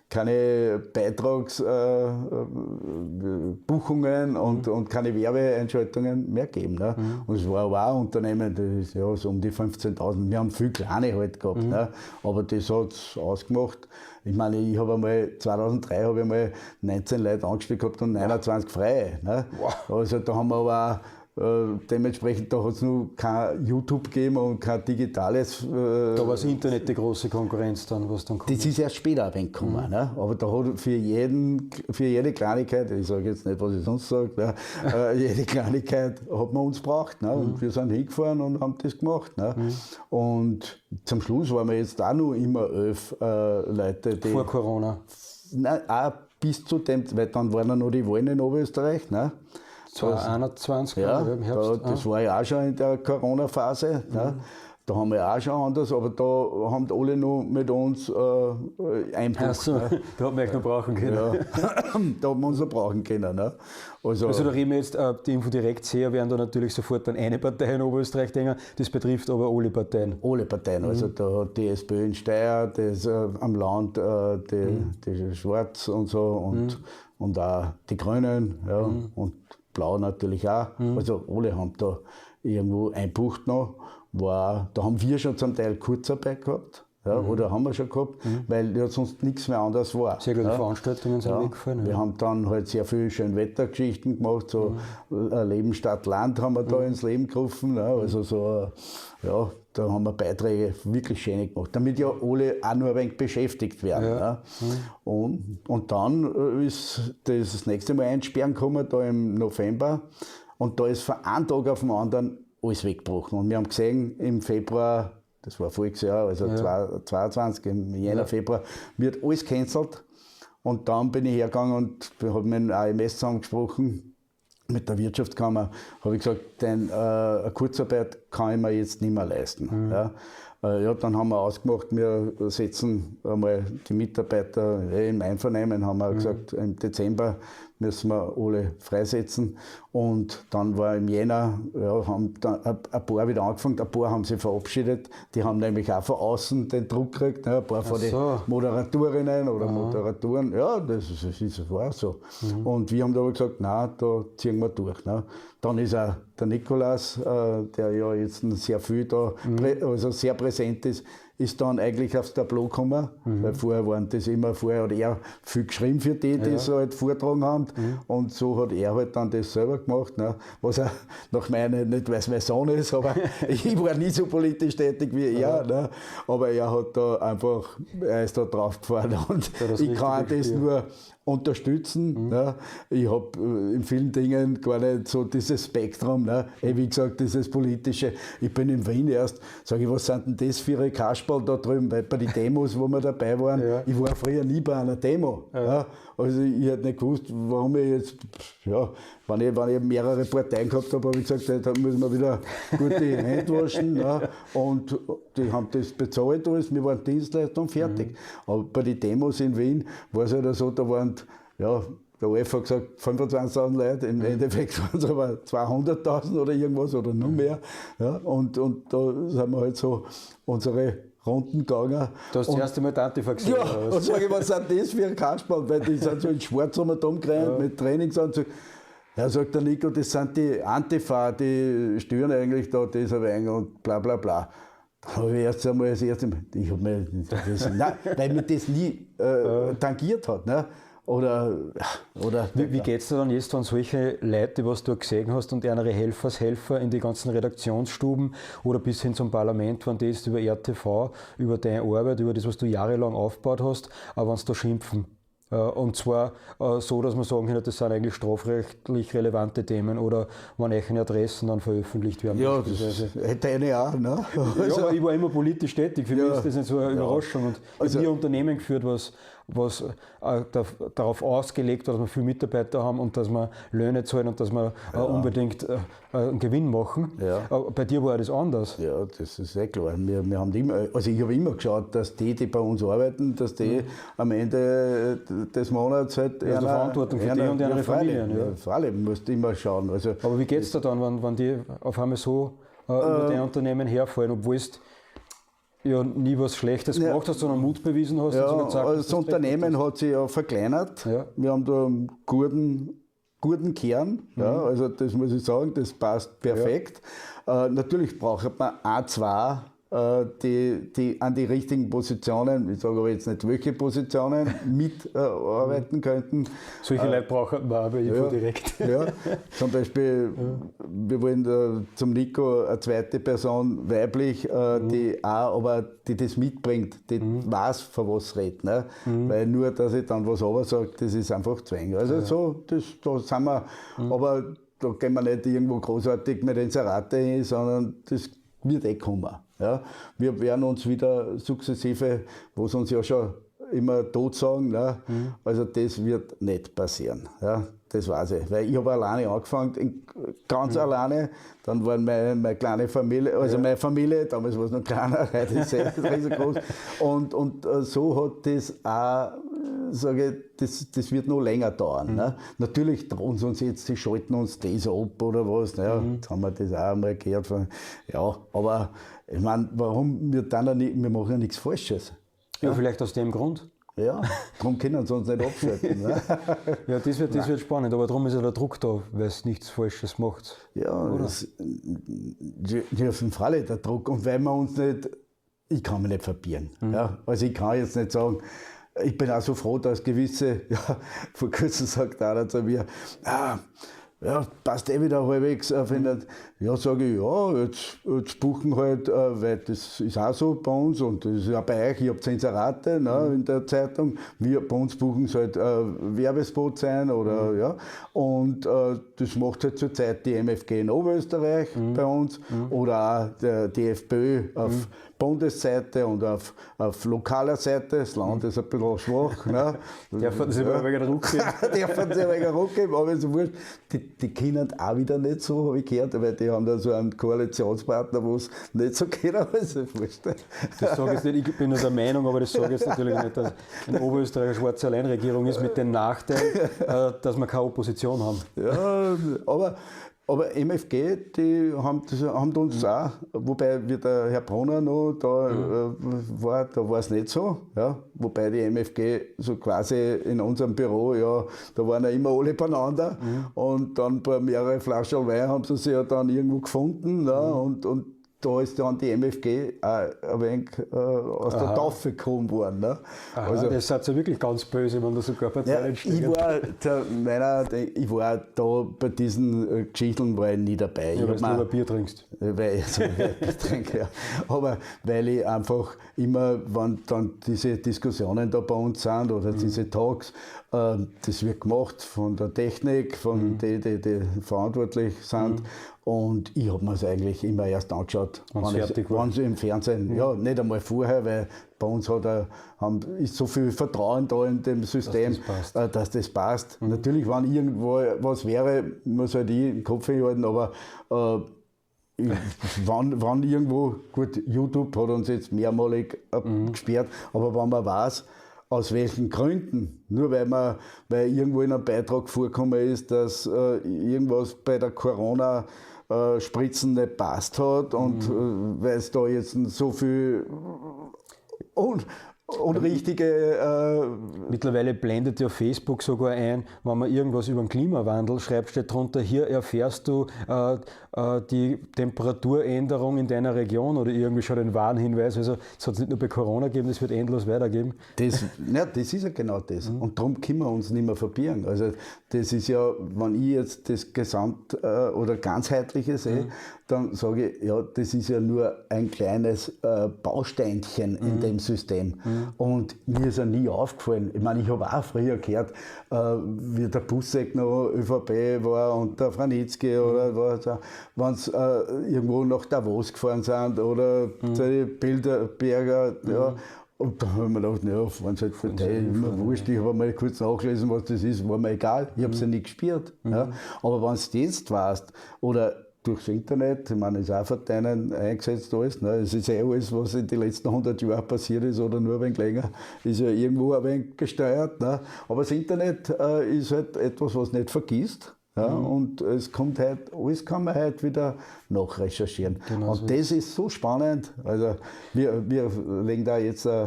keine Beitragsbuchungen äh, und, mhm. und keine Werbeeinschaltungen mehr gegeben. Ne? Mhm. Und es war auch ein Unternehmen, das ist ja so um die 15.000. Wir haben viele kleine halt gehabt, mhm. ne? aber das hat es ausgemacht. Ich meine, ich habe einmal, 2003 habe ich einmal 19 Leute angestellt gehabt und 29 freie. Ne? Wow. Also da haben wir aber auch äh, dementsprechend, da hat es nur kein YouTube gegeben und kein digitales. Äh, da war das Internet die große Konkurrenz dann, was dann kommt. Das ist erst später ein wenig gekommen. Mhm. Ne? Aber da hat für, jeden, für jede Kleinigkeit, ich sage jetzt nicht, was ich sonst sage, ne? äh, jede Kleinigkeit hat man uns gebraucht. Ne? Und mhm. wir sind hingefahren und haben das gemacht. Ne? Mhm. Und zum Schluss waren wir jetzt auch noch immer elf äh, Leute, die. Vor Corona? Nein, auch bis zu dem, weil dann waren ja noch die Wahlen in Oberösterreich. Ne? 2021, ja, im Herbst. Da, das war ja auch schon in der Corona-Phase. Mhm. Ja. Da haben wir auch schon anders, aber da haben alle noch mit uns äh, einbucht. So, ne? da hat man euch noch brauchen können. Ja. da haben wir uns noch brauchen können. Ne? Also, also da reden wir jetzt, äh, die Infodirekt-Seher werden da natürlich sofort dann eine Partei in Oberösterreich denken, das betrifft aber alle Parteien. Alle Parteien, also mhm. also da hat die SPÖ in Steyr, das äh, am Land, äh, die, mhm. die Schwarz und so und, mhm. und auch die Grünen ja, mhm. und Blau natürlich auch. Mhm. Also alle haben da irgendwo einbucht noch. War, da haben wir schon zum Teil Kurzarbeit gehabt. Ja, mhm. Oder haben wir schon gehabt, mhm. weil ja sonst nichts mehr anders war. Sehr gute ja. Veranstaltungen sind ja. weggefallen. Wir haben dann halt sehr viele schöne Wettergeschichten gemacht, so mhm. Leben statt Land haben wir da mhm. ins Leben gerufen. Also so, ja, da haben wir Beiträge wirklich schön gemacht, damit ja alle auch nur ein wenig beschäftigt werden. Ja. Ja. Und, und dann äh, ist das nächste Mal einsperren gekommen, da im November. Und da ist von einem Tag auf den anderen alles weggebrochen. Und wir haben gesehen, im Februar, das war voriges Jahr, also ja. 22, im Jänner, Februar, wird alles cancelt. Und dann bin ich hergegangen und habe mit dem AMS zusammengesprochen mit der Wirtschaftskammer habe ich gesagt, denn äh, eine Kurzarbeit kann ich mir jetzt nicht mehr leisten. Mhm. Ja. Äh, ja, dann haben wir ausgemacht, wir setzen einmal die Mitarbeiter im Einvernehmen, haben wir mhm. gesagt, im Dezember müssen wir alle freisetzen. Und dann war im Jänner, ja, haben dann ein paar wieder angefangen, ein paar haben sich verabschiedet. Die haben nämlich auch von außen den Druck gekriegt, ne? ein paar von so. den Moderatorinnen oder Aha. Moderatoren. Ja, das, ist, das ist, war so. Mhm. Und wir haben da aber gesagt, nein, da ziehen wir durch. Ne? Dann ist auch der Nikolaus, äh, der ja jetzt sehr viel da, mhm. also sehr präsent ist, ist dann eigentlich aufs Tableau gekommen, mhm. weil vorher waren das immer, vorher hat er viel geschrieben für die, die ja. so halt vortragen haben mhm. und so hat er halt dann das selber gemacht, ne? was er nach meiner, nicht weil es mein Sohn ist, aber ich war nie so politisch tätig wie er, ne? aber er hat da einfach, er ist da drauf gefahren und ich kann das nur unterstützen. Mhm. Ne? Ich habe äh, in vielen Dingen gar nicht so dieses Spektrum. Ne? Wie gesagt, dieses politische. Ich bin in Wien erst, sage ich, was sind denn das für ihre Kasperl da drüben? Weil bei den Demos, wo wir dabei waren, ja. ich war früher nie bei einer Demo. Ja. Ja? Also ich hätte nicht gewusst, warum ich jetzt, ja, wenn ich, wenn ich mehrere Parteien gehabt habe, habe ich gesagt, da müssen wir wieder gut die Hände waschen. Ne? Und die haben das bezahlt alles, wir waren Dienstleistung fertig. Mhm. Aber bei den Demos in Wien war es halt so, da waren, ja, der OF hat gesagt 25.000 Leute, im mhm. Endeffekt waren es aber 200.000 oder irgendwas oder noch mehr. Ja, und, und da sind wir halt so unsere Runden gegangen. Du hast das erste Mal Antifa gesehen? Ja, und sage ich, was sind das für ein Kasperl? Weil die sind so in schwarz um und ja. mit Trainingsanzug. Ja, sagt der Nico, das sind die Antifa, die stören eigentlich da dieser Wein und bla bla bla. Da habe ich erst einmal das erste Mal, ich habe mir das, nein, weil mich das nie äh, tangiert hat. Ne? Oder, oder wie, wie geht es dir dann jetzt, wenn solche Leute, was du gesehen hast und andere Helfershelfer in die ganzen Redaktionsstuben oder bis hin zum Parlament, wenn die jetzt über RTV, über deine Arbeit, über das, was du jahrelang aufgebaut hast, aber wenn sie da schimpfen? Äh, und zwar äh, so, dass man sagen kann, das sind eigentlich strafrechtlich relevante Themen oder wenn eigene Adressen dann veröffentlicht werden. Ja, das hätte eine auch. Ne? Also, ja, aber ich war immer politisch tätig. Für ja, mich ist das nicht so eine Überraschung. Und ich also, habe ein Unternehmen geführt, was was äh, darauf ausgelegt war, dass wir viele Mitarbeiter haben und dass wir Löhne zahlen und dass wir äh, ja. unbedingt äh, einen Gewinn machen. Ja. bei dir war das anders. Ja, das ist eh klar. Wir, wir haben immer, also ich habe immer geschaut, dass die, die bei uns arbeiten, dass die mhm. am Ende des Monats halt ja, einer, Verantwortung für einer, die und ihre Familien. Ja, Freilich, musst du immer schauen. Also, Aber wie geht es dir dann, wenn, wenn die auf einmal so über dein Unternehmen herfallen, obwohl es ja nie was Schlechtes ja. gemacht hast, sondern Mut bewiesen hast. Ja, gesagt, also das Unternehmen hat sich ja verkleinert. Ja. Wir haben da einen guten, guten Kern. Mhm. Ja, also das muss ich sagen, das passt perfekt. Äh, natürlich braucht man A2 äh, die, die an die richtigen Positionen, ich sage aber jetzt nicht welche Positionen, mitarbeiten äh, könnten. Solche äh, Leute brauchen wir aber ja, direkt. Ja, zum Beispiel, ja. wir wollen da zum Nico eine zweite Person weiblich, äh, mhm. die auch, aber die das mitbringt, die mhm. weiß, von was redet. Ne? Mhm. Weil nur, dass ich dann was aber sage, das ist einfach Zwang. Also ja. so, das, da sind wir, mhm. aber da gehen wir nicht irgendwo großartig mit Inserate hin, sondern das wird eh kommen. Ja, wir werden uns wieder sukzessive, was uns ja schon immer tot sagen, ne? Mhm. also das wird nicht passieren. Ja? Das weiß ich. Weil ich habe alleine angefangen, ganz mhm. alleine. Dann war meine, meine kleine Familie, also ja. meine Familie, damals war es noch kleiner, heute ist es riesengroß. Und, und äh, so hat das auch, sage ich, das, das wird noch länger dauern. Mhm. Ne? Natürlich drohen sie uns jetzt, sie schalten uns das ab oder was. Ne? Mhm. Jetzt haben wir das auch einmal gehört. Von, ja, aber ich meine, warum wir dann nicht, wir machen ja nichts Falsches. Ja, ja, vielleicht aus dem Grund. Ja, darum können sie uns nicht abschalten. Ne? ja, das wird, das wird spannend, aber darum ist ja der Druck da, weil es nichts Falsches macht. Ja, das, ja, auf jeden Fall der Druck. Und weil wir uns nicht, ich kann mich nicht verbieren. Mhm. Ja? Also ich kann jetzt nicht sagen, ich bin auch so froh, dass gewisse, ja, vor kurzem sagt einer zu mir, ah, ja, passt eh wieder halbwegs. Äh, wenn ja, sage ich, ja, jetzt, jetzt buchen halt, äh, weil das ist auch so bei uns und das ist ja bei euch, ich habe Zensurate ne, mhm. in der Zeitung. Wir, bei uns buchen es halt äh, Werbespot sein oder mhm. ja. Und äh, das macht halt zurzeit die MFG in Oberösterreich mhm. bei uns mhm. oder auch der DFB auf mhm. Bundesseite und auf, auf lokaler Seite. Das Land ist ein bisschen schwach. Ne? Sich ja. ein wenig Ruck geben? Sich ein wenig Ruck geben, aber so wurscht. Die, die können auch wieder nicht so, habe ich gehört, weil die haben da so einen Koalitionspartner, wo es nicht so geht, aber ist. Das sage ich nicht, ich bin nur der Meinung, aber das sage ich jetzt natürlich nicht, dass eine Oberösterreicher schwarze Alleinregierung ist mit dem Nachteil, äh, dass wir keine Opposition haben. Ja, aber aber MFG, die haben, das, haben uns mhm. auch, wobei wie der Herr Brunner noch da mhm. war, da war es nicht so. Ja? Wobei die MFG so quasi in unserem Büro, ja, da waren ja immer alle beieinander. Mhm. Und dann bei mehrere Flaschen Wein haben sie sich ja dann irgendwo gefunden. Ja? Mhm. Und, und da ist dann die MFG auch ein wenig äh, aus Aha. der Taufe gekommen worden. Ne? Aha, also, das seid ja wirklich ganz böse, wenn da sogar Parteien ja, ich war, der, meiner, ich war da bei diesen äh, Geschichten war ich nie dabei. Ja, weil du nur Bier trinkst. Weil ich so Bier trinke, ja. Aber weil ich einfach immer, wenn dann diese Diskussionen da bei uns sind oder mhm. diese Talks, äh, das wird gemacht von der Technik, von mhm. denen, die, die verantwortlich sind. Mhm. Und ich habe mir es eigentlich immer erst angeschaut, wenn sie im Fernsehen, ja. ja. nicht einmal vorher, weil bei uns hat er, haben, ist so viel Vertrauen da in dem System, dass das passt. Äh, dass das passt. Mhm. Natürlich, wenn irgendwo was wäre, muss halt ich den Kopf hinhalten, aber äh, wann, wann irgendwo, gut, YouTube hat uns jetzt mehrmalig mhm. gesperrt, aber wenn man weiß, aus welchen Gründen? Nur weil man, weil irgendwo in einem Beitrag vorgekommen ist, dass äh, irgendwas bei der Corona äh, Spritzen nicht passt hat und mhm. äh, weil es da jetzt so viel und unrichtige. Äh Mittlerweile blendet ja Facebook sogar ein, wenn man irgendwas über den Klimawandel schreibt, steht drunter, hier erfährst du äh, äh, die Temperaturänderung in deiner Region oder irgendwie schon einen Warnhinweis. Also es hat es nicht nur bei Corona gegeben, das wird endlos weitergeben. Das, ja, das ist ja genau das. Mhm. Und darum können wir uns nicht mehr verbieren. Also das ist ja, wenn ich jetzt das Gesamt- äh, oder Ganzheitliche sehe, mhm. dann sage ich, ja, das ist ja nur ein kleines äh, Bausteinchen in mhm. dem System. Mhm. Mhm. Und mir ist ja nie aufgefallen. Ich meine, ich habe auch früher gehört, äh, wie der Busseck noch ÖVP war und der Franitzky mhm. oder was, wenn sie äh, irgendwo nach Davos gefahren sind oder mhm. die Bilderberger, ja, mhm. und da haben wir gedacht, naja, wenn es halt für die immer wurscht, ich habe mal kurz nachgelesen, was das ist, war mir egal, ich habe es ja nicht gespürt. Mhm. Ja. Aber wenn du jetzt weißt, oder durchs Internet, ich meine, ist auch für deinen eingesetzt alles. Ne? Es ist eh alles, was in den letzten 100 Jahren passiert ist oder nur ein wenig länger, ist ja irgendwo ein wenig gesteuert. Ne? Aber das Internet äh, ist halt etwas, was nicht vergisst. Ja, mhm. Und es kommt halt, alles kann man halt wieder nachrecherchieren. Genau und so. das ist so spannend. Also wir, wir legen da jetzt, äh,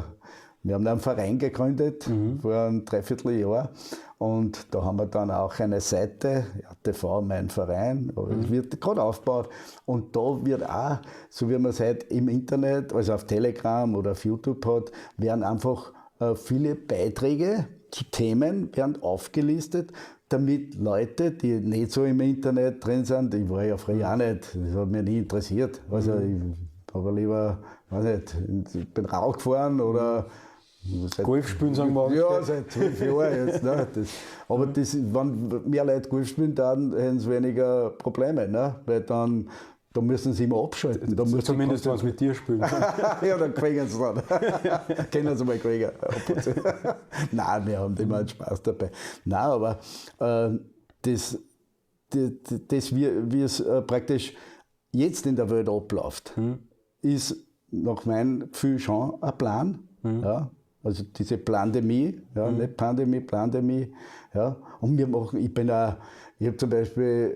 wir haben da einen Verein gegründet mhm. vor einem Dreivierteljahr und da haben wir dann auch eine Seite, TV, mein Verein, mhm. wird gerade aufgebaut. Und da wird auch, so wie man es halt im Internet, also auf Telegram oder auf YouTube hat, werden einfach äh, viele Beiträge zu Themen werden aufgelistet, damit Leute, die nicht so im Internet drin sind, ich war ja früher auch nicht, das hat mich nie interessiert. Also mhm. ich habe lieber, weiß nicht, ich bin Rauch gefahren oder Golf spielen, sagen wir Ja, seit zwölf Jahren jetzt. Ne? Das, aber das, wenn mehr Leute Golf spielen, dann hätten sie weniger Probleme. Ne? Weil dann, da müssen sie immer abschalten. Da Zumindest, wenn sie mit dir spielen. ja, dann kriegen sie es dann. Können sie mal kriegen. Nein, wir haben immer einen Spaß dabei. Nein, aber äh, das, das, das wie, es äh, praktisch jetzt in der Welt abläuft, hm. ist nach meinem Gefühl schon ein Plan. Hm. Ja, also diese Pandemie, ja, mhm. nicht Pandemie, Pandemie. Ja. Und wir machen, ich bin auch, ich habe zum Beispiel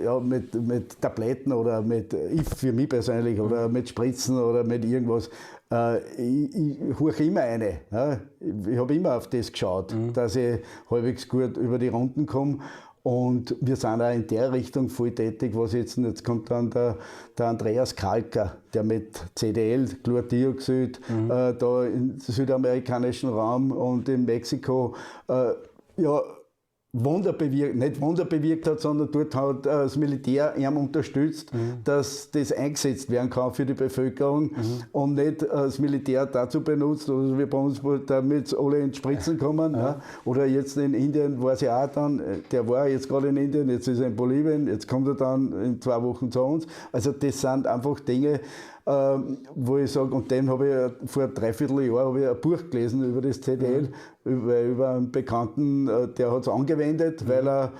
äh, ja, mit, mit Tabletten oder mit, ich für mich persönlich, mhm. oder mit Spritzen oder mit irgendwas, äh, ich, ich huche immer eine. Ja. Ich habe immer auf das geschaut, mhm. dass ich halbwegs gut über die Runden komme. Und wir sind auch in der Richtung voll tätig, was jetzt, jetzt kommt dann der, der Andreas Kalker, der mit CDL, Chlordioxid, mhm. äh, da im südamerikanischen Raum und in Mexiko, äh, ja, Wunder bewirkt, nicht Wunder bewirkt hat, sondern dort hat äh, das Militär ihm unterstützt, mhm. dass das eingesetzt werden kann für die Bevölkerung mhm. und nicht äh, das Militär dazu benutzt, oder wie bei uns, damit alle ins Spritzen kommen. Ja. Ja. Oder jetzt in Indien war sie auch dann, äh, der war jetzt gerade in Indien, jetzt ist er in Bolivien, jetzt kommt er dann in zwei Wochen zu uns. Also das sind einfach Dinge, ähm, wo ich sage, und den habe ich vor dreiviertel Jahr ich ein Buch gelesen über das CDL, mhm. Über, über einen Bekannten, äh, der hat es angewendet, mhm. weil er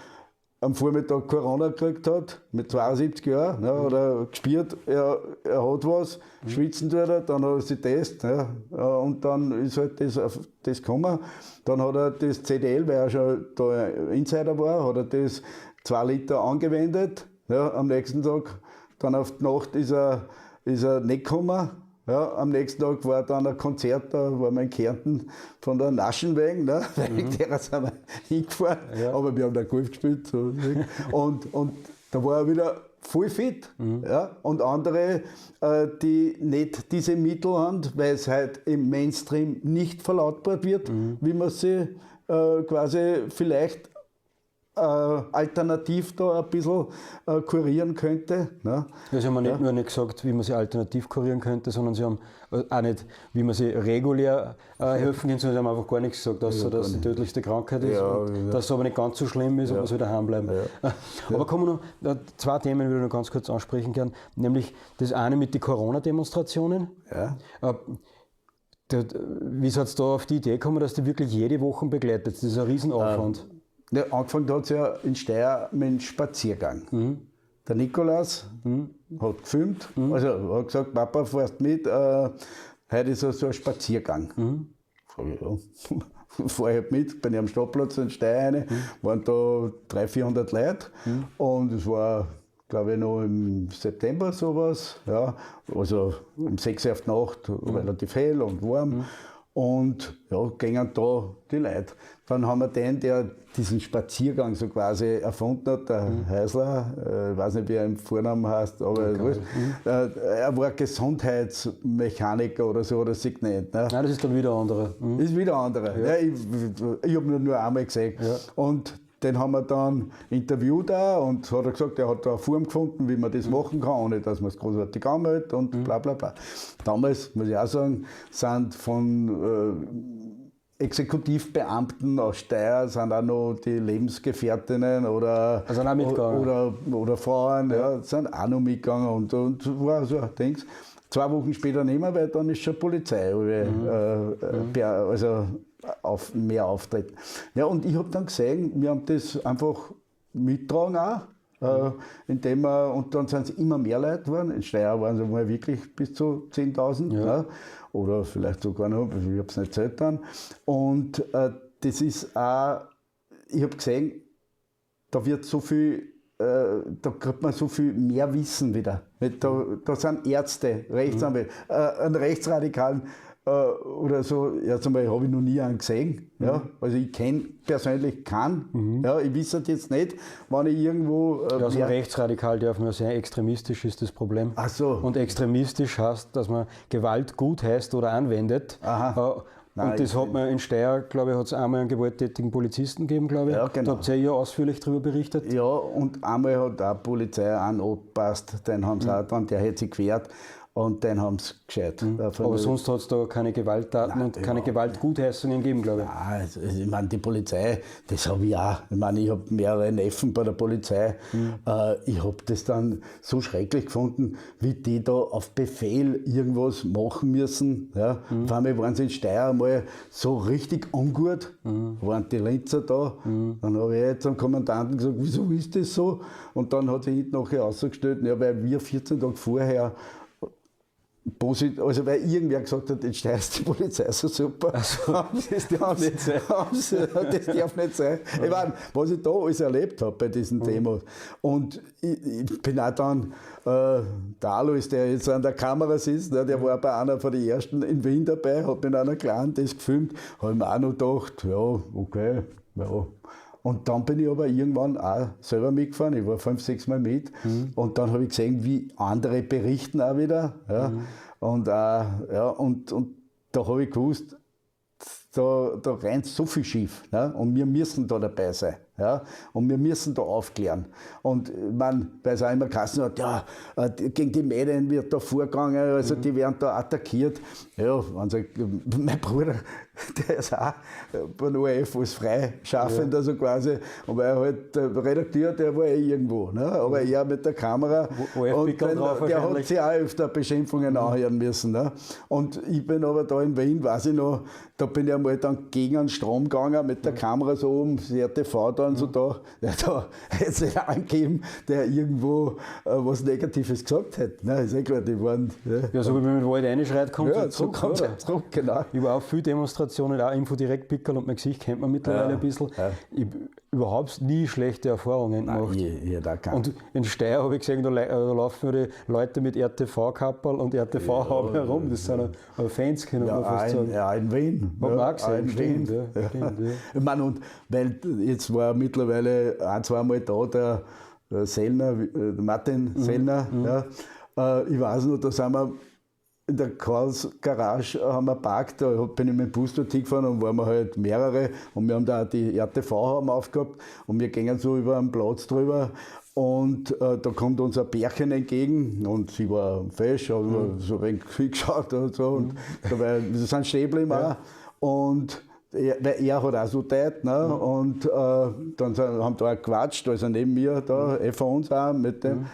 am Vormittag Corona gekriegt hat, mit 72 Jahren, ne, mhm. oder gespürt, er, er hat was, mhm. schwitzen tut er, dann hat er sich Test, ne, und dann ist halt das, das gekommen. Dann hat er das CDL, weil er schon da Insider war, hat er das 2 Liter angewendet, ja, am nächsten Tag. Dann auf die Nacht ist er ist er nicht gekommen. Ja, am nächsten Tag war dann ein Konzert, da war mein Kärnten von der Naschenwegen, ne? wegen mhm. derer sind wir hingefahren, ja. aber wir haben da Golf gespielt. So. und, und da war er wieder voll fit. Mhm. Ja? Und andere, äh, die nicht diese Mittel haben, weil es halt im Mainstream nicht verlautbart wird, mhm. wie man sie äh, quasi vielleicht äh, alternativ da ein bisschen äh, kurieren könnte. Ne? Ja, Sie haben nicht ja. nur nicht gesagt, wie man sie alternativ kurieren könnte, sondern Sie haben äh, auch nicht, wie man sie regulär äh, helfen kann, sondern Sie haben einfach gar nichts gesagt, außer ja, dass es die tödlichste Krankheit ist, ja, dass es aber nicht ganz so schlimm ist und man soll daheim bleiben. Aber kommen wir noch, äh, zwei Themen würde ich noch ganz kurz ansprechen gern, nämlich das eine mit den Corona-Demonstrationen. Äh, wie seid ihr da auf die Idee gekommen, dass die wirklich jede Woche begleitet? Das ist ein Riesenaufwand. Ja, angefangen hat es ja in Steyr mit einem Spaziergang. Mhm. Der Nikolaus mhm. hat gefilmt, mhm. also hat gesagt, Papa, fährst mit, äh, heute ist so ein Spaziergang. Mhm. Sag ich, ja. Fahre ich halt mit, bin ich am Stadtplatz in Steyr rein, mhm. waren da 300, 400 Leute mhm. und es war glaube ich, noch im September sowas. Ja, also um 6 Uhr auf die Nacht, mhm. relativ hell und warm. Mhm. Und ja, gingen da die Leute. Dann haben wir den, der diesen Spaziergang so quasi erfunden hat, der mhm. Häusler, äh, ich weiß nicht, wie er im Vornamen heißt, aber okay. mhm. äh, er war Gesundheitsmechaniker oder so, oder sich genannt. Ne? Nein, das ist dann wieder andere. Mhm. Ist wieder andere. Ja. Ja, ich ich habe ihn nur einmal gesehen. Ja. Und den haben wir dann interviewt auch und hat er gesagt, er hat da eine Form gefunden, wie man das machen kann, ohne dass man es großartig anmeldet und bla bla bla. Damals, muss ich auch sagen, sind von äh, Exekutivbeamten aus Steyr sind auch noch die Lebensgefährtinnen oder, Also auch mitgegangen. oder, oder Frauen, ja. sind auch noch mitgegangen und, und war so, denkst Zwei Wochen später nicht mehr, weil dann ist schon Polizei, äh, äh, also auf, mehr auftreten. Ja, und ich habe dann gesehen, wir haben das einfach mittragen auch. Äh, indem wir, und dann sind es immer mehr Leute geworden. In Steyr waren es mal wirklich bis zu 10.000 Ja. ja. oder vielleicht sogar noch, ich habe es nicht zählt dann. Und äh, das ist auch, ich habe gesehen, da wird so viel, äh, da kriegt man so viel mehr Wissen wieder. Da, da sind Ärzte, Rechtsanwälte, äh, einen Rechtsradikalen äh, oder so, erst einmal habe ich noch nie einen gesehen. Ja? Also ich kenne persönlich keinen. Ja? Ich weiß es jetzt nicht, wenn ich irgendwo. Äh, Ja, so ein wer- Rechtsradikal darf man sehr extremistisch ist das Problem. Ach so. Und extremistisch heißt, dass man Gewalt gut heißt oder anwendet. Aha. Äh, Nein, und das hat man in Steyr, glaube ich, hat es einmal einen gewalttätigen Polizisten gegeben, glaube ich. Ja, genau. Da habt ihr ja ausführlich darüber berichtet. Ja, und einmal hat auch die Polizei einen angepasst, den haben sie auch dann, der hat sich gewehrt und den haben sie gescheit. äh, Aber sonst hat es da keine Gewalttaten Nein, und keine Gewaltgutheißungen gegeben, glaube ich. Ja, also, ich meine, die Polizei, das habe ich auch. Ich meine, ich habe mehrere Neffen bei der Polizei. Äh, ich habe das dann so schrecklich gefunden, wie die da auf Befehl irgendwas machen müssen. Ja. Vor allem waren sie in Steyr mal so richtig ungut, waren die Linzer da. Dann habe ich jetzt zum Kommandanten gesagt, wieso ist das so? Und dann hat sich hinten nachher ausgestellt, ja, weil wir 14 Tage vorher Posit also weil irgendwer gesagt hat, jetzt steigst die Polizei so super. das darf nicht sein. das darf nicht sein. Ich meine, was ich da alles erlebt habe bei diesen Demos. Und ich, ich bin auch dann, äh, der Alois, der jetzt an der Kamera sitzt, ne, der war bei einer von den ersten in Wien dabei, hat mit einer Kleinen das gefilmt, habe ich mir auch noch gedacht, ja, okay, ja. Und dann bin ich aber irgendwann auch selber mitgefahren. Ich war fünf, sechs Mal mit. Und dann habe ich gesehen, wie andere berichten auch wieder. Ja. Und, äh, ja, und, und da habe ich gewusst, da, da rennt so viel schief. Ne? Und wir müssen da dabei sein. Ja? Und wir müssen da aufklären. Und man, weil es auch immer geheißen hat, ja, äh, gegen die Medien wird da vorgegangen, also die werden da attackiert. Ja, sie, mein Bruder, der ist auch bei der ORF als freischaffend, also quasi, aber er halt, Redakteur, der war eh irgendwo, ne? aber er mit der Kamera, ORF-Pickel den- drauf der hat sich auch öfter Beschimpfungen anhören müssen. Ne? Und ich bin aber da in Wien, weiß ich noch, da bin ich einmal dann gegen den Strom gegangen mit der Kamera so oben, RTV dann so da. Ja, da hätte es einen angegeben, der irgendwo äh, was Negatives gesagt hätte. Ne? Ist eh klar, die waren. Ja, Ja, so wie man mit Wald reinschreit, kommt ja er so zurück, kommt zurück, genau. Ich war auch viele Demonstrationen, auch Info-Direkt-Pickel und mein Gesicht kennt man mittlerweile Ja, ein bisschen. ja. Ich habe überhaupt nie schlechte Erfahrungen gemacht. Ich, ich, da. Und in Steyr habe ich gesehen, da, da laufen die Leute mit RTV-Kappel und RTV-Haube herum. Das sind Fans, kann Ja, man fast auch sagen. ja, in Wien. Hat man ja, auch gesehen, stimmt, Wien. ja, stimmt, ja. Ich meine, und weil jetzt war mittlerweile ein, zweimal da der, der Sellner, äh, der Martin Mhm, Sellner. Ja. Äh, ich weiß noch, da sind wir in der Karls Garage haben wir geparkt, da bin ich mit dem Bus dort hingefahren und waren wir halt mehrere und wir haben da auch die RTV haben aufgehabt und wir gingen so über einen Platz drüber und äh, da kommt uns ein Bärchen entgegen und sie war fesch, hat Mhm. so ein wenig geschaut und so und dabei, wir sind stehen geblieben auch. und er, weil er hat auch so teilt, ne? und äh, dann sind, haben da auch gequatscht, also neben mir da, eh von uns auch mit dem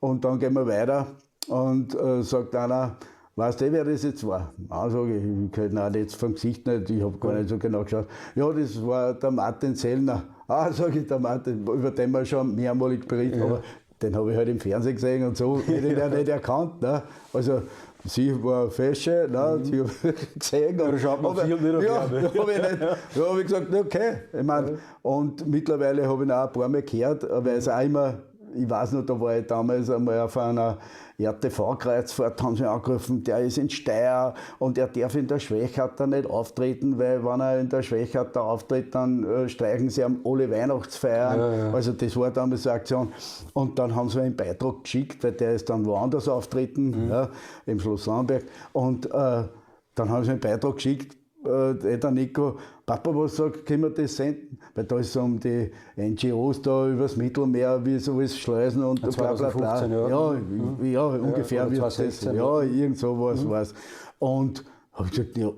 und dann gehen wir weiter und äh, sagt einer, Weißt du, wer das jetzt war? Ah, sag ich, ich ihn jetzt vom Gesicht nicht, ich habe gar nicht so genau geschaut. Ja, das war der Martin Sellner. Ah, sag ich, der Martin, über den wir schon mehrmalig berichtet, aber den habe ich halt im Fernsehen gesehen und so, hätte ich ja nicht erkannt. Ne? Also, sie war fesche, ne? sie habe ich gesehen. da schaut man aber, viel nicht auf ja, habe ich, nicht- da hab ich gesagt, okay. Ich mein, Und mittlerweile habe ich ihn auch ein paar Mal gehört, weil es auch immer, ich weiß noch, da war ich damals einmal auf einer RTV-Kreuzfahrt, haben sie angerufen, der ist in Steyr und er darf in der Schwächhatter nicht auftreten, weil wenn er in der Schwächhatter auftritt, dann äh, streichen sie am alle Weihnachtsfeiern. Ja, ja. Also das war damals eine Aktion. Und dann haben sie einen Beitrag geschickt, weil der ist dann woanders auftreten, ja, im Schloss Lamberg. Und äh, dann haben sie einen Beitrag geschickt, äh, der Nico, Papa, was sagt, können wir das senden? Weil da ist es um die NGOs da übers Mittelmeer, wie so alles Schleusen und bla bla bla. Ja, ja, mhm. ja ungefähr wie das. Ja, irgend sowas mhm. was. Und habe ich gesagt, ja,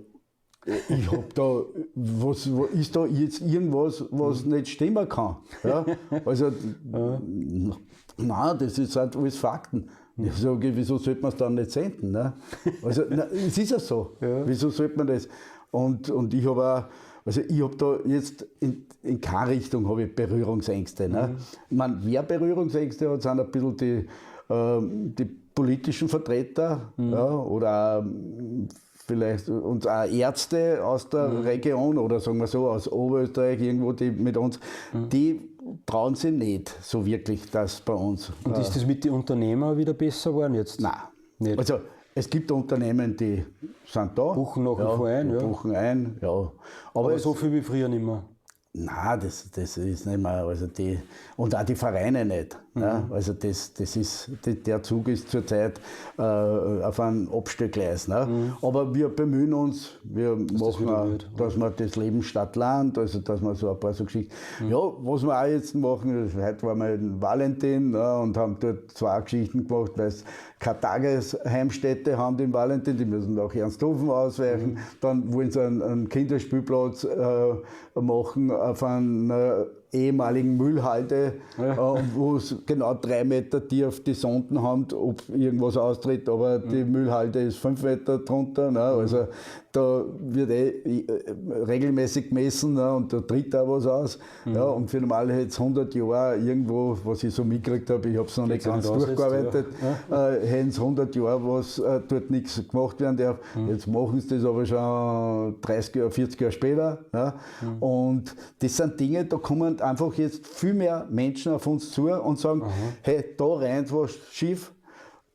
ich habe da, was, ist da jetzt irgendwas, was mhm. nicht stimmen kann? Ja? Also, ja. nein, das ist halt alles Fakten. Ich sage, wieso sollte man es dann nicht senden? Ne? Also, na, es ist ja so. Ja. Wieso sollte man das? Und, und ich habe auch, also ich habe da jetzt in, in keine Richtung habe ich Berührungsängste. Ne? Mhm. Ich meine, wer Berührungsängste hat, sind ein bisschen die, äh, die politischen Vertreter mhm. ja, oder ähm, vielleicht und auch Ärzte aus der mhm. Region oder sagen wir so aus Oberösterreich irgendwo, die mit uns, mhm. die trauen sich nicht so wirklich das bei uns. Und ist das mit den Unternehmern wieder besser geworden jetzt? Nein. Nicht. Also es gibt Unternehmen, die sind da. Buchen nach ja, vor ein, ja. Buchen ein, ja. Aber, Aber so viel wie früher nicht mehr. Nein, das, das ist nicht mehr. Also die, und auch die Vereine nicht. Ja, also das, das ist, der Zug ist zurzeit äh, auf einem Abstellgleis. Ne? Mhm. Aber wir bemühen uns, wir dass machen, das auch, dass wir das Leben statt Land, also dass wir so ein paar so Geschichten. Mhm. Ja, was wir auch jetzt machen, heute waren wir in Valentin ne, und haben dort zwei Geschichten gemacht, weil es keine Tagesheimstätte haben im Valentin, die müssen nach Ernsthofen ausweichen. Mhm. Dann wollen sie einen, einen Kinderspielplatz äh, machen auf einer ehemaligen Müllhalde, ja. äh, wo es genau drei Meter tief die Sonden haben, ob irgendwas austritt, aber mhm. die Müllhalde ist fünf Meter drunter. Ne? Also da wird eh äh, regelmäßig gemessen ne? und da tritt auch was aus. Mhm. Ja, und für normal hätte es 100 Jahre irgendwo, was ich so mitgekriegt habe, ich habe es noch nicht ganz durchgearbeitet, ja. äh, hätten es 100 Jahre, was äh, dort nichts gemacht werden darf. Mhm. Jetzt machen sie das aber schon 30 Jahre, 40 Jahre später. Ja? Mhm. Und das sind Dinge, da kommen einfach jetzt viel mehr Menschen auf uns zu und sagen, hey, da rennt was schief,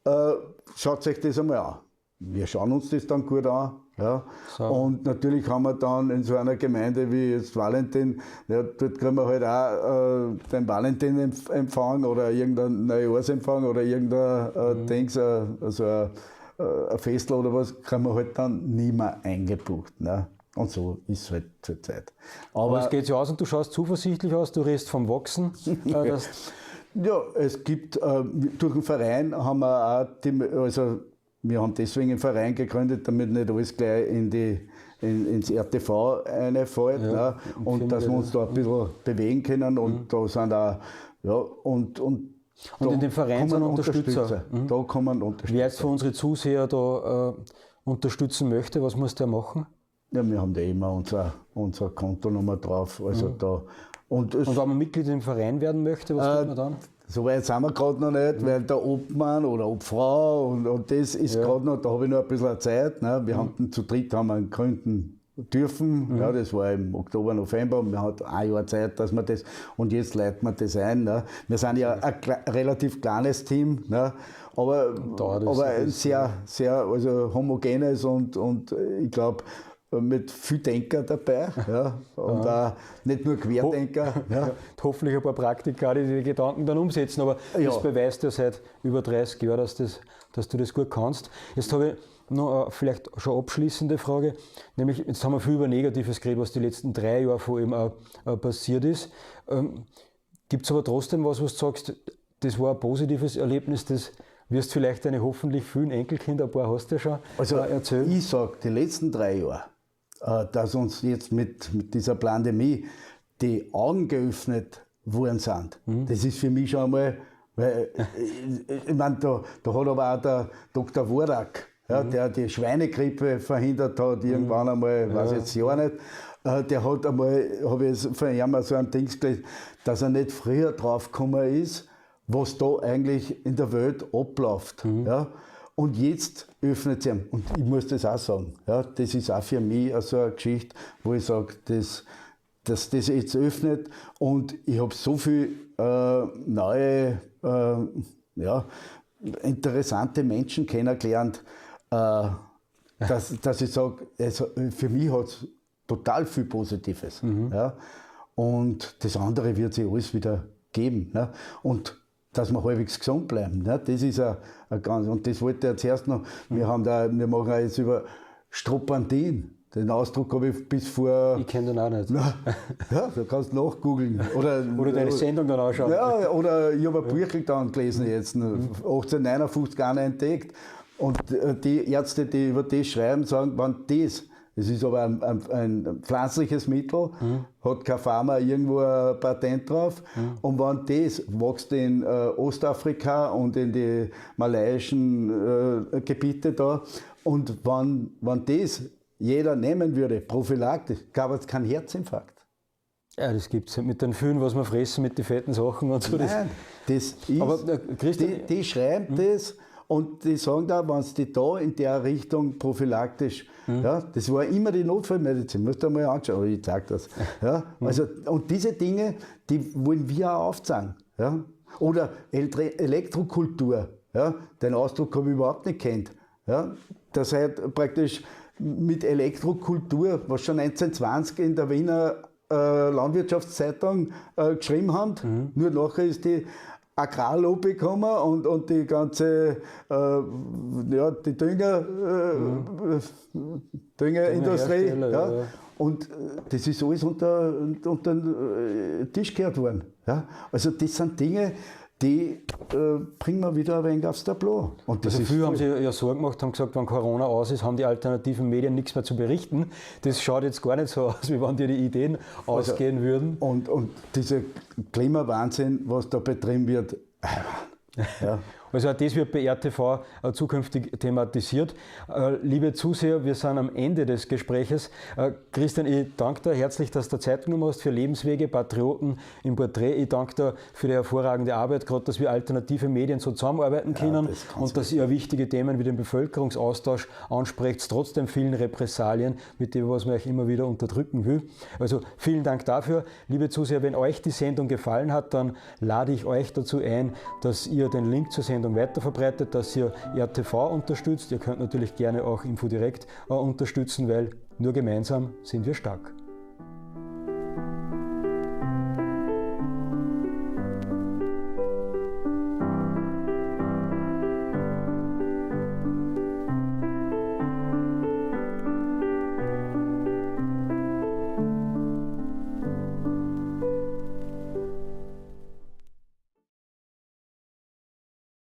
äh, schaut euch das einmal an. Wir schauen uns das dann gut an. Ja. So. Und natürlich haben wir dann in so einer Gemeinde wie jetzt Valentin, ja, dort kriegen wir halt auch äh, den Valentin-Empfang oder irgendeinen Neujahrsempfang oder irgendein äh, mhm. Dings, äh, also ein, äh, ein Festel oder was, kriegen wir halt dann nie mehr eingebucht. Ne? Und so ist es halt zur Zeit. Aber, Aber es geht so aus und du schaust zuversichtlich aus, du redest vom Wachsen. Äh, ja, es gibt, äh, durch den Verein haben wir auch, die, also wir haben deswegen einen Verein gegründet, damit nicht alles gleich in die, in, ins RTV reinfällt. Ja, ne? Und dass wir uns da ein bisschen bewegen können. Und mhm. da sind auch, ja, und, und und in dem Verein sind Unterstützer. Unterstützer. Mhm. Da kommen Unterstützer. Wer jetzt für unsere Zuseher da äh, unterstützen möchte, was muss der machen? Ja, wir haben da immer unsere, unsere Kontonummer drauf. Also mhm. da, und, und, wenn man Mitglied im Verein werden möchte, was äh, tut man dann? So weit sind wir gerade noch nicht, mhm. weil der Obmann oder Obfrau und, und das ist ja. gerade noch, da habe ich noch ein bisschen Zeit. Ne? Wir mhm. haben zu dritt haben wir einen gründen dürfen. Mhm. Ja, das war im Oktober, November und man hat ein Jahr Zeit, dass man das, und jetzt leiten wir das ein. Ne? Wir sind ja ein relativ kleines Team, ne? aber, aber sehr, sehr also homogenes und, und ich glaube, mit viel Denker dabei ja, und ja. auch nicht nur Querdenker. Ho ja. Hoffentlich ein paar Praktiker, die die Gedanken dann umsetzen, aber ja. das beweist ja seit über 30 Jahren, dass, das, dass du das gut kannst. Jetzt habe ich noch eine vielleicht schon abschließende Frage, nämlich jetzt haben wir viel über Negatives geredet, was die letzten drei Jahre vor allem auch, passiert ist. Ähm, Gibt es aber trotzdem was, was du sagst, das war ein positives Erlebnis, das wirst vielleicht deine hoffentlich vielen Enkelkinder, ein paar hast du ja schon also erzählt. Ich sage, die letzten drei Jahre äh, dass uns jetzt mit, mit dieser Pandemie die Augen geöffnet worden sind. Mhm. Das ist für mich schon einmal, weil, ich, ich meine, da, da hat aber auch der Dr. Worak, ja, mhm. der die Schweinegrippe verhindert hat, irgendwann mhm. einmal, ja. weiß jetzt ja nicht, äh, der hat einmal, habe ich von ihm so ein Ding gelesen, dass er nicht früher draufgekommen ist, was da eigentlich in der Welt abläuft. Mhm. Ja. Und jetzt öffnet sie Und ich muss das auch sagen. Ja, das ist auch für mich so eine Geschichte, wo ich sage, dass, dass das jetzt öffnet. Und ich habe so viele äh, neue, äh, ja, interessante Menschen kennengelernt, äh, dass, dass ich sage, also für mich hat es total viel Positives. Mhm. Ja. Und das andere wird sich alles wieder geben. Ne? Und dass wir halbwegs gesund bleiben. Ne? Das ist ein, ein ganz, und das wollte ich jetzt erst noch, wir haben da, wir machen jetzt über Stropantin. Den Ausdruck habe ich bis vor. Ich kenne den auch nicht. ja, du kannst nachgoogeln. Oder, oder deine Sendung dann anschauen. Ja, oder ich habe ein Büchel dann gelesen jetzt, 1859 mhm. einer entdeckt. Und äh, die Ärzte, die über das schreiben, sagen, wenn das, es ist aber ein, ein, ein pflanzliches Mittel, mhm. hat kein Pharma irgendwo ein Patent drauf. Mhm. Und wenn das wächst in äh, Ostafrika und in die malaiischen äh, Gebiete da, und wenn, wenn das jeder nehmen würde, prophylaktisch, gab es keinen Herzinfarkt. Ja, das gibt es mit den vielen, was wir fressen, mit den fetten Sachen und so. Nein, das, ist, Aber, äh, die, die schreiben hm? das und die sagen da, wenn es die da in der Richtung prophylaktisch, hm. ja, das war immer die Notfallmedizin, musst du mal anschauen, ich zeige das. Ja, hm. also, und diese Dinge, die wollen wir auch aufzeigen. Ja. Oder Elektrokultur, ja, den Ausdruck habe ich überhaupt nicht kennt. Ja, das heißt praktisch mit Elektrokultur, was schon 1920 in der Wiener äh, Landwirtschaftszeitung äh, geschrieben haben. Mhm. Nur nachher ist die Agrarlobby gekommen und, und die ganze äh, ja, die Dünger, äh, mhm. Düngerindustrie. Ja. Ja. Und äh, das ist alles unter, unter den äh, Tisch gehört worden. Ja. Also das sind Dinge, die äh, bringen wir wieder ein wenig aufs Tableau. Und das also viele haben sich ja Sorgen gemacht, haben gesagt, wenn Corona aus ist, haben die alternativen Medien nichts mehr zu berichten. Das schaut jetzt gar nicht so aus, wie wenn dir die Ideen also, ausgehen würden. Und, und dieser Klimawahnsinn, was da betrieben wird, ja. Also auch das wird bei RTV äh, zukünftig thematisiert. Äh, liebe Zuseher, wir sind am Ende des Gespräches. Äh, Christian, ich danke dir herzlich, dass du Zeit genommen hast für Lebenswege, Patrioten im Porträt. Ich danke dir für die hervorragende Arbeit, gerade dass wir alternative Medien so zusammenarbeiten können ja, das und dass ihr wichtige Themen wie den Bevölkerungsaustausch ansprecht, trotz den vielen Repressalien, mit denen was man euch immer wieder unterdrücken will. Also vielen Dank dafür. Liebe Zuseher, wenn euch die Sendung gefallen hat, dann lade ich euch dazu ein, dass ihr den Link zur Sendung Sendung weiterverbreitet, dass ihr RTV unterstützt. Ihr könnt natürlich gerne auch Infodirekt äh, unterstützen, weil nur gemeinsam sind wir stark.